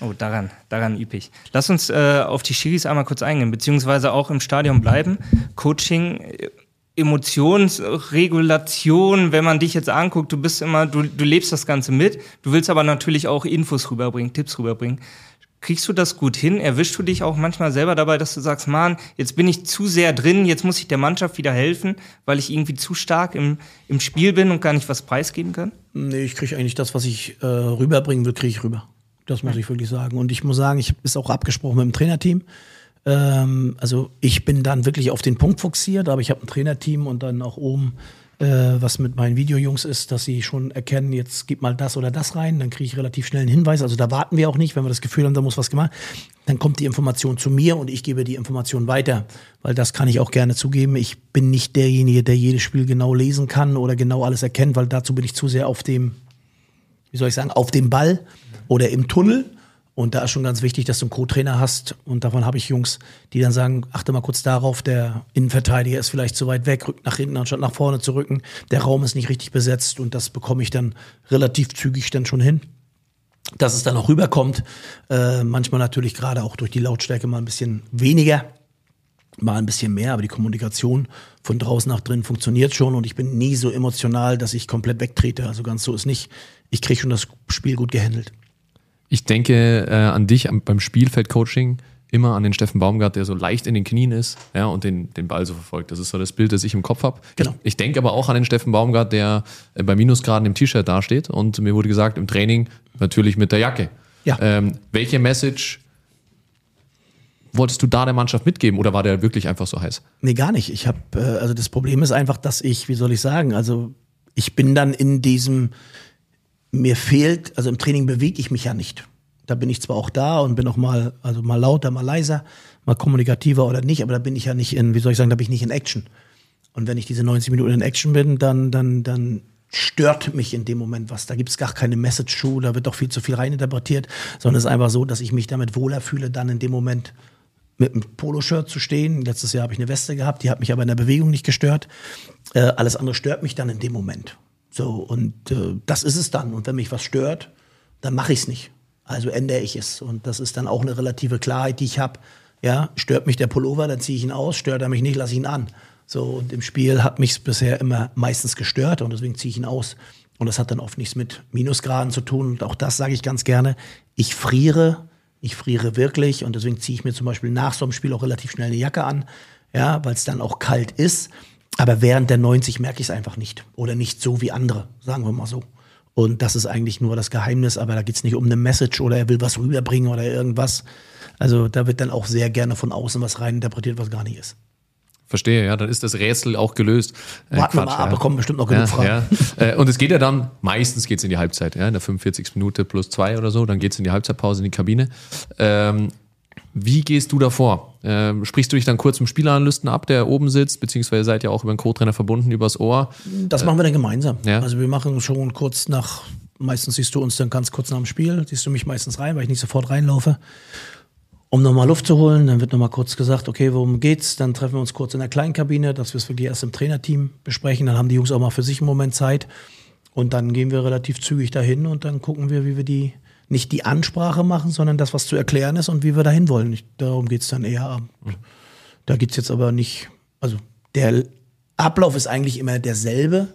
Oh, daran, daran ich. Lass uns äh, auf die Schiris einmal kurz eingehen, beziehungsweise auch im Stadion bleiben. Coaching, äh, Emotionsregulation, wenn man dich jetzt anguckt, du bist immer, du, du lebst das Ganze mit, du willst aber natürlich auch Infos rüberbringen, Tipps rüberbringen. Kriegst du das gut hin? Erwischst du dich auch manchmal selber dabei, dass du sagst, Mann, jetzt bin ich zu sehr drin, jetzt muss ich der Mannschaft wieder helfen, weil ich irgendwie zu stark im, im Spiel bin und gar nicht was preisgeben kann? Nee, ich kriege eigentlich das, was ich äh, rüberbringen will, kriege ich rüber. Das muss ich wirklich sagen. Und ich muss sagen, ich habe es auch abgesprochen mit dem Trainerteam. Ähm, also ich bin dann wirklich auf den Punkt fokussiert, aber ich habe ein Trainerteam und dann auch oben äh, was mit meinen Videojungs ist, dass sie schon erkennen, jetzt gib mal das oder das rein, dann kriege ich relativ schnell einen Hinweis. Also da warten wir auch nicht, wenn wir das Gefühl haben, da muss was gemacht. Dann kommt die Information zu mir und ich gebe die Information weiter, weil das kann ich auch gerne zugeben. Ich bin nicht derjenige, der jedes Spiel genau lesen kann oder genau alles erkennt, weil dazu bin ich zu sehr auf dem, wie soll ich sagen, auf dem Ball oder im Tunnel. Und da ist schon ganz wichtig, dass du einen Co-Trainer hast. Und davon habe ich Jungs, die dann sagen, achte mal kurz darauf, der Innenverteidiger ist vielleicht zu weit weg, rückt nach hinten, anstatt nach vorne zu rücken. Der Raum ist nicht richtig besetzt und das bekomme ich dann relativ zügig dann schon hin. Dass es dann auch rüberkommt, äh, manchmal natürlich gerade auch durch die Lautstärke mal ein bisschen weniger, mal ein bisschen mehr, aber die Kommunikation von draußen nach drin funktioniert schon und ich bin nie so emotional, dass ich komplett wegtrete. Also ganz so ist nicht. Ich kriege schon das Spiel gut gehandelt. Ich denke äh, an dich beim Spielfeldcoaching immer an den Steffen Baumgart, der so leicht in den Knien ist ja, und den, den Ball so verfolgt. Das ist so das Bild, das ich im Kopf habe. Genau. Ich, ich denke aber auch an den Steffen Baumgart, der äh, bei Minusgraden im T-Shirt dasteht und mir wurde gesagt, im Training natürlich mit der Jacke. Ja. Ähm, welche Message wolltest du da der Mannschaft mitgeben oder war der wirklich einfach so heiß? Nee, gar nicht. Ich habe, äh, also das Problem ist einfach, dass ich, wie soll ich sagen, also ich bin dann in diesem, mir fehlt, also im Training bewege ich mich ja nicht. Da bin ich zwar auch da und bin auch mal, also mal lauter, mal leiser, mal kommunikativer oder nicht, aber da bin ich ja nicht in, wie soll ich sagen, da bin ich nicht in Action. Und wenn ich diese 90 Minuten in Action bin, dann, dann, dann stört mich in dem Moment was. Da gibt es gar keine Message to, da wird doch viel zu viel reininterpretiert, sondern es ist einfach so, dass ich mich damit wohler fühle, dann in dem Moment mit einem Poloshirt zu stehen. Letztes Jahr habe ich eine Weste gehabt, die hat mich aber in der Bewegung nicht gestört. Äh, alles andere stört mich dann in dem Moment. So, und äh, das ist es dann. Und wenn mich was stört, dann mache ich es nicht. Also ändere ich es. Und das ist dann auch eine relative Klarheit, die ich habe. Ja, stört mich der Pullover, dann ziehe ich ihn aus, stört er mich nicht, lasse ich ihn an. So, und im Spiel hat mich bisher immer meistens gestört und deswegen ziehe ich ihn aus. Und das hat dann oft nichts mit Minusgraden zu tun. Und auch das sage ich ganz gerne. Ich friere, ich friere wirklich und deswegen ziehe ich mir zum Beispiel nach so einem Spiel auch relativ schnell eine Jacke an, ja, weil es dann auch kalt ist. Aber während der 90 merke ich es einfach nicht. Oder nicht so wie andere, sagen wir mal so. Und das ist eigentlich nur das Geheimnis, aber da geht es nicht um eine Message oder er will was rüberbringen oder irgendwas. Also da wird dann auch sehr gerne von außen was reininterpretiert, was gar nicht ist. Verstehe, ja, dann ist das Rätsel auch gelöst. Äh, Warten wir mal ab, ja. kommen bestimmt noch genug ja, Fragen. Ja. Äh, und es geht ja dann, meistens geht es in die Halbzeit, ja, in der 45. Minute plus zwei oder so, dann geht es in die Halbzeitpause in die Kabine. Ähm, wie gehst du davor? Ähm, sprichst du dich dann kurz mit dem Spieleranalysten ab, der oben sitzt, beziehungsweise seid ihr auch über den Co-Trainer verbunden, übers Ohr? Das machen wir dann gemeinsam. Ja. Also wir machen schon kurz nach, meistens siehst du uns dann ganz kurz nach dem Spiel, siehst du mich meistens rein, weil ich nicht sofort reinlaufe, um nochmal Luft zu holen. Dann wird nochmal kurz gesagt, okay, worum geht's? Dann treffen wir uns kurz in der kleinen Kabine, dass wir es wirklich erst im Trainerteam besprechen. Dann haben die Jungs auch mal für sich einen Moment Zeit. Und dann gehen wir relativ zügig dahin und dann gucken wir, wie wir die nicht die Ansprache machen, sondern das, was zu erklären ist und wie wir dahin wollen. Ich, darum geht es dann eher. Da geht es jetzt aber nicht, also der Ablauf ist eigentlich immer derselbe,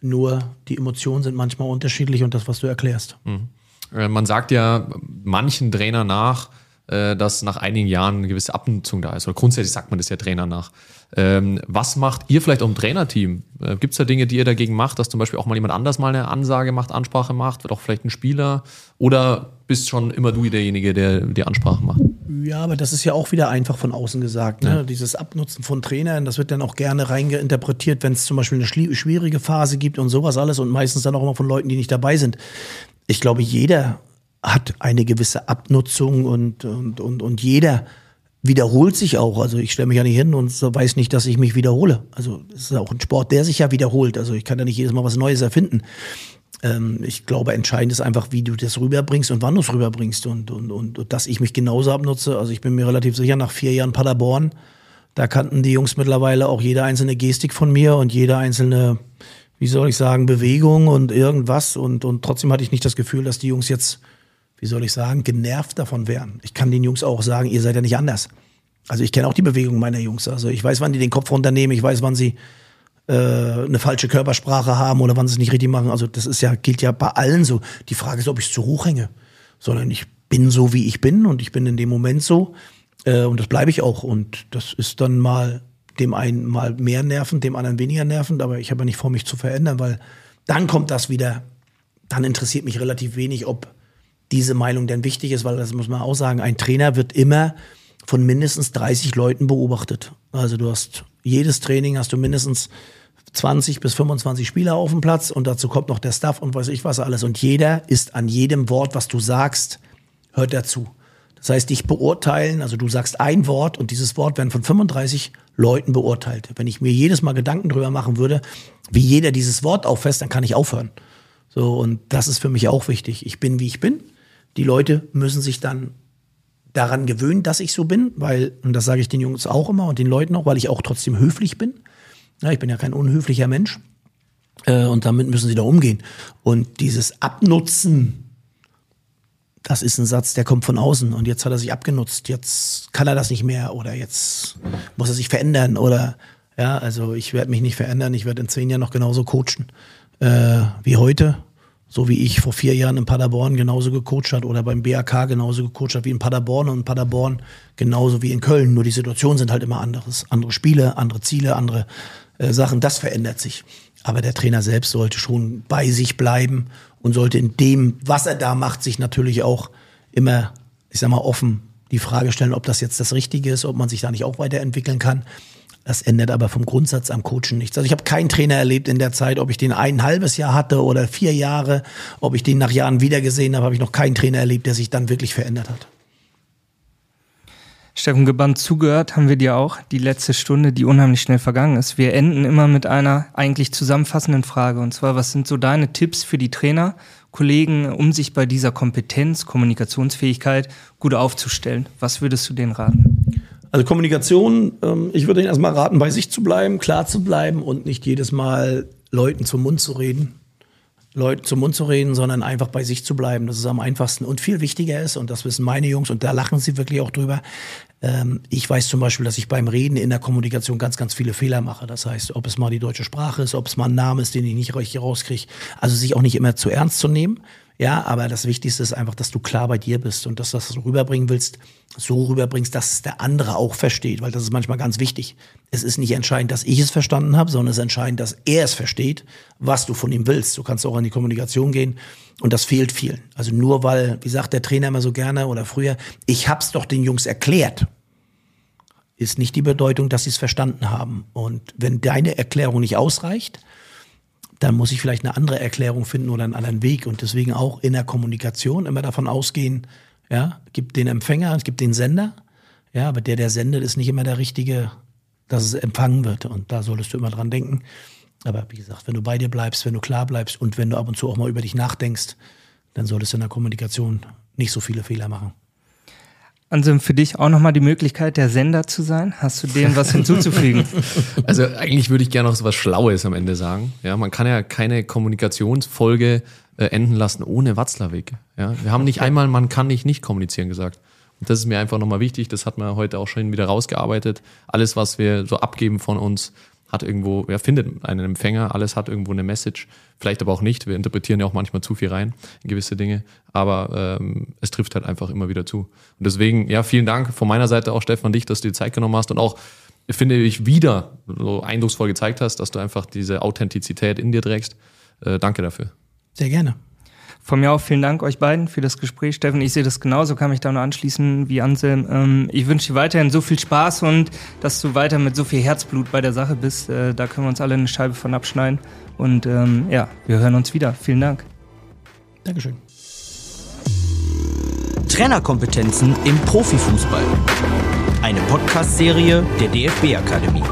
nur die Emotionen sind manchmal unterschiedlich und das, was du erklärst. Mhm. Äh, man sagt ja manchen Trainer nach, dass nach einigen Jahren eine gewisse Abnutzung da ist. Oder grundsätzlich sagt man das ja Trainer nach. Ähm, was macht ihr vielleicht auch im Trainerteam? Äh, Gibt es da Dinge, die ihr dagegen macht, dass zum Beispiel auch mal jemand anders mal eine Ansage macht, Ansprache macht, wird auch vielleicht ein Spieler? Oder bist schon immer du derjenige, der die Ansprache macht? Ja, aber das ist ja auch wieder einfach von außen gesagt. Ne? Ja. Dieses Abnutzen von Trainern, das wird dann auch gerne reingeinterpretiert, wenn es zum Beispiel eine schwierige Phase gibt und sowas alles und meistens dann auch immer von Leuten, die nicht dabei sind. Ich glaube, jeder hat eine gewisse Abnutzung und, und, und, und jeder wiederholt sich auch. Also ich stelle mich ja nicht hin und weiß nicht, dass ich mich wiederhole. Also es ist auch ein Sport, der sich ja wiederholt. Also ich kann ja nicht jedes Mal was Neues erfinden. Ähm, ich glaube, entscheidend ist einfach, wie du das rüberbringst und wann du es rüberbringst und, und, und, und dass ich mich genauso abnutze. Also ich bin mir relativ sicher, nach vier Jahren Paderborn, da kannten die Jungs mittlerweile auch jede einzelne Gestik von mir und jede einzelne, wie soll ich sagen, Bewegung und irgendwas. Und, und trotzdem hatte ich nicht das Gefühl, dass die Jungs jetzt wie soll ich sagen, genervt davon wären. Ich kann den Jungs auch sagen, ihr seid ja nicht anders. Also ich kenne auch die Bewegung meiner Jungs. Also ich weiß, wann die den Kopf runternehmen, ich weiß, wann sie äh, eine falsche Körpersprache haben oder wann sie es nicht richtig machen. Also das ist ja, gilt ja bei allen so. Die Frage ist, ob ich es zu hoch hänge. Sondern ich bin so, wie ich bin und ich bin in dem Moment so äh, und das bleibe ich auch und das ist dann mal dem einen mal mehr nervend, dem anderen weniger nervend, aber ich habe ja nicht vor, mich zu verändern, weil dann kommt das wieder, dann interessiert mich relativ wenig, ob diese Meinung denn wichtig ist, weil das muss man auch sagen, ein Trainer wird immer von mindestens 30 Leuten beobachtet. Also du hast jedes Training hast du mindestens 20 bis 25 Spieler auf dem Platz und dazu kommt noch der Staff und weiß ich was alles. Und jeder ist an jedem Wort, was du sagst, hört dazu. Das heißt, dich beurteilen, also du sagst ein Wort und dieses Wort werden von 35 Leuten beurteilt. Wenn ich mir jedes Mal Gedanken drüber machen würde, wie jeder dieses Wort auffasst, dann kann ich aufhören. So, und das ist für mich auch wichtig. Ich bin, wie ich bin. Die Leute müssen sich dann daran gewöhnen, dass ich so bin, weil, und das sage ich den Jungs auch immer und den Leuten auch, weil ich auch trotzdem höflich bin. Ja, ich bin ja kein unhöflicher Mensch. Äh, und damit müssen sie da umgehen. Und dieses Abnutzen, das ist ein Satz, der kommt von außen. Und jetzt hat er sich abgenutzt. Jetzt kann er das nicht mehr. Oder jetzt muss er sich verändern. Oder, ja, also ich werde mich nicht verändern. Ich werde in zehn Jahren noch genauso coachen äh, wie heute. So wie ich vor vier Jahren in Paderborn genauso gecoacht hat oder beim BAK genauso gecoacht hat wie in Paderborn und in Paderborn genauso wie in Köln. Nur die Situationen sind halt immer anderes. Andere Spiele, andere Ziele, andere äh, Sachen, das verändert sich. Aber der Trainer selbst sollte schon bei sich bleiben und sollte in dem, was er da macht, sich natürlich auch immer, ich sag mal, offen die Frage stellen, ob das jetzt das Richtige ist, ob man sich da nicht auch weiterentwickeln kann. Das ändert aber vom Grundsatz am Coachen nichts. Also ich habe keinen Trainer erlebt in der Zeit, ob ich den ein halbes Jahr hatte oder vier Jahre, ob ich den nach Jahren wiedergesehen habe, habe ich noch keinen Trainer erlebt, der sich dann wirklich verändert hat. Steffen gebannt zugehört haben wir dir auch die letzte Stunde, die unheimlich schnell vergangen ist. Wir enden immer mit einer eigentlich zusammenfassenden Frage und zwar, was sind so deine Tipps für die Trainer, Kollegen, um sich bei dieser Kompetenz, Kommunikationsfähigkeit gut aufzustellen? Was würdest du denen raten? Also Kommunikation, ähm, ich würde Ihnen erstmal raten, bei sich zu bleiben, klar zu bleiben und nicht jedes Mal Leuten zum Mund zu reden. Leuten zum Mund zu reden, sondern einfach bei sich zu bleiben. Das ist am einfachsten und viel wichtiger ist, und das wissen meine Jungs, und da lachen sie wirklich auch drüber. Ähm, ich weiß zum Beispiel, dass ich beim Reden in der Kommunikation ganz, ganz viele Fehler mache. Das heißt, ob es mal die deutsche Sprache ist, ob es mal ein Name ist, den ich nicht richtig rauskriege. Also sich auch nicht immer zu ernst zu nehmen. Ja, aber das Wichtigste ist einfach, dass du klar bei dir bist und dass du das rüberbringen willst, so rüberbringst, dass es der andere auch versteht, weil das ist manchmal ganz wichtig. Es ist nicht entscheidend, dass ich es verstanden habe, sondern es ist entscheidend, dass er es versteht, was du von ihm willst. Du kannst auch an die Kommunikation gehen und das fehlt vielen. Also nur weil, wie sagt der Trainer immer so gerne oder früher, ich hab's doch den Jungs erklärt, ist nicht die Bedeutung, dass sie es verstanden haben. Und wenn deine Erklärung nicht ausreicht, dann muss ich vielleicht eine andere Erklärung finden oder einen anderen Weg. Und deswegen auch in der Kommunikation immer davon ausgehen, ja, gibt den Empfänger, es gibt den Sender, ja, aber der, der sendet, ist nicht immer der richtige, dass es empfangen wird. Und da solltest du immer dran denken. Aber wie gesagt, wenn du bei dir bleibst, wenn du klar bleibst und wenn du ab und zu auch mal über dich nachdenkst, dann solltest du in der Kommunikation nicht so viele Fehler machen. Anselm, für dich auch nochmal die Möglichkeit, der Sender zu sein? Hast du dem was hinzuzufügen? Also eigentlich würde ich gerne noch so was Schlaues am Ende sagen. Ja, man kann ja keine Kommunikationsfolge äh, enden lassen ohne Watzlawick. Ja, wir haben nicht einmal, man kann nicht nicht kommunizieren gesagt. Und das ist mir einfach nochmal wichtig. Das hat man heute auch schon wieder rausgearbeitet. Alles, was wir so abgeben von uns, hat irgendwo, ja, findet einen Empfänger, alles hat irgendwo eine Message, vielleicht aber auch nicht. Wir interpretieren ja auch manchmal zu viel rein in gewisse Dinge, aber ähm, es trifft halt einfach immer wieder zu. Und deswegen, ja, vielen Dank von meiner Seite auch, Stefan, dich, dass du die Zeit genommen hast und auch, finde ich, wieder so eindrucksvoll gezeigt hast, dass du einfach diese Authentizität in dir trägst. Äh, danke dafür. Sehr gerne. Von mir auch vielen Dank euch beiden für das Gespräch. Steffen, ich sehe das genauso, kann mich da nur anschließen wie Anselm. Ähm, ich wünsche dir weiterhin so viel Spaß und dass du weiter mit so viel Herzblut bei der Sache bist. Äh, da können wir uns alle eine Scheibe von abschneiden. Und ähm, ja, wir hören uns wieder. Vielen Dank. Dankeschön. Trainerkompetenzen im Profifußball. Eine Podcast-Serie der DFB Akademie.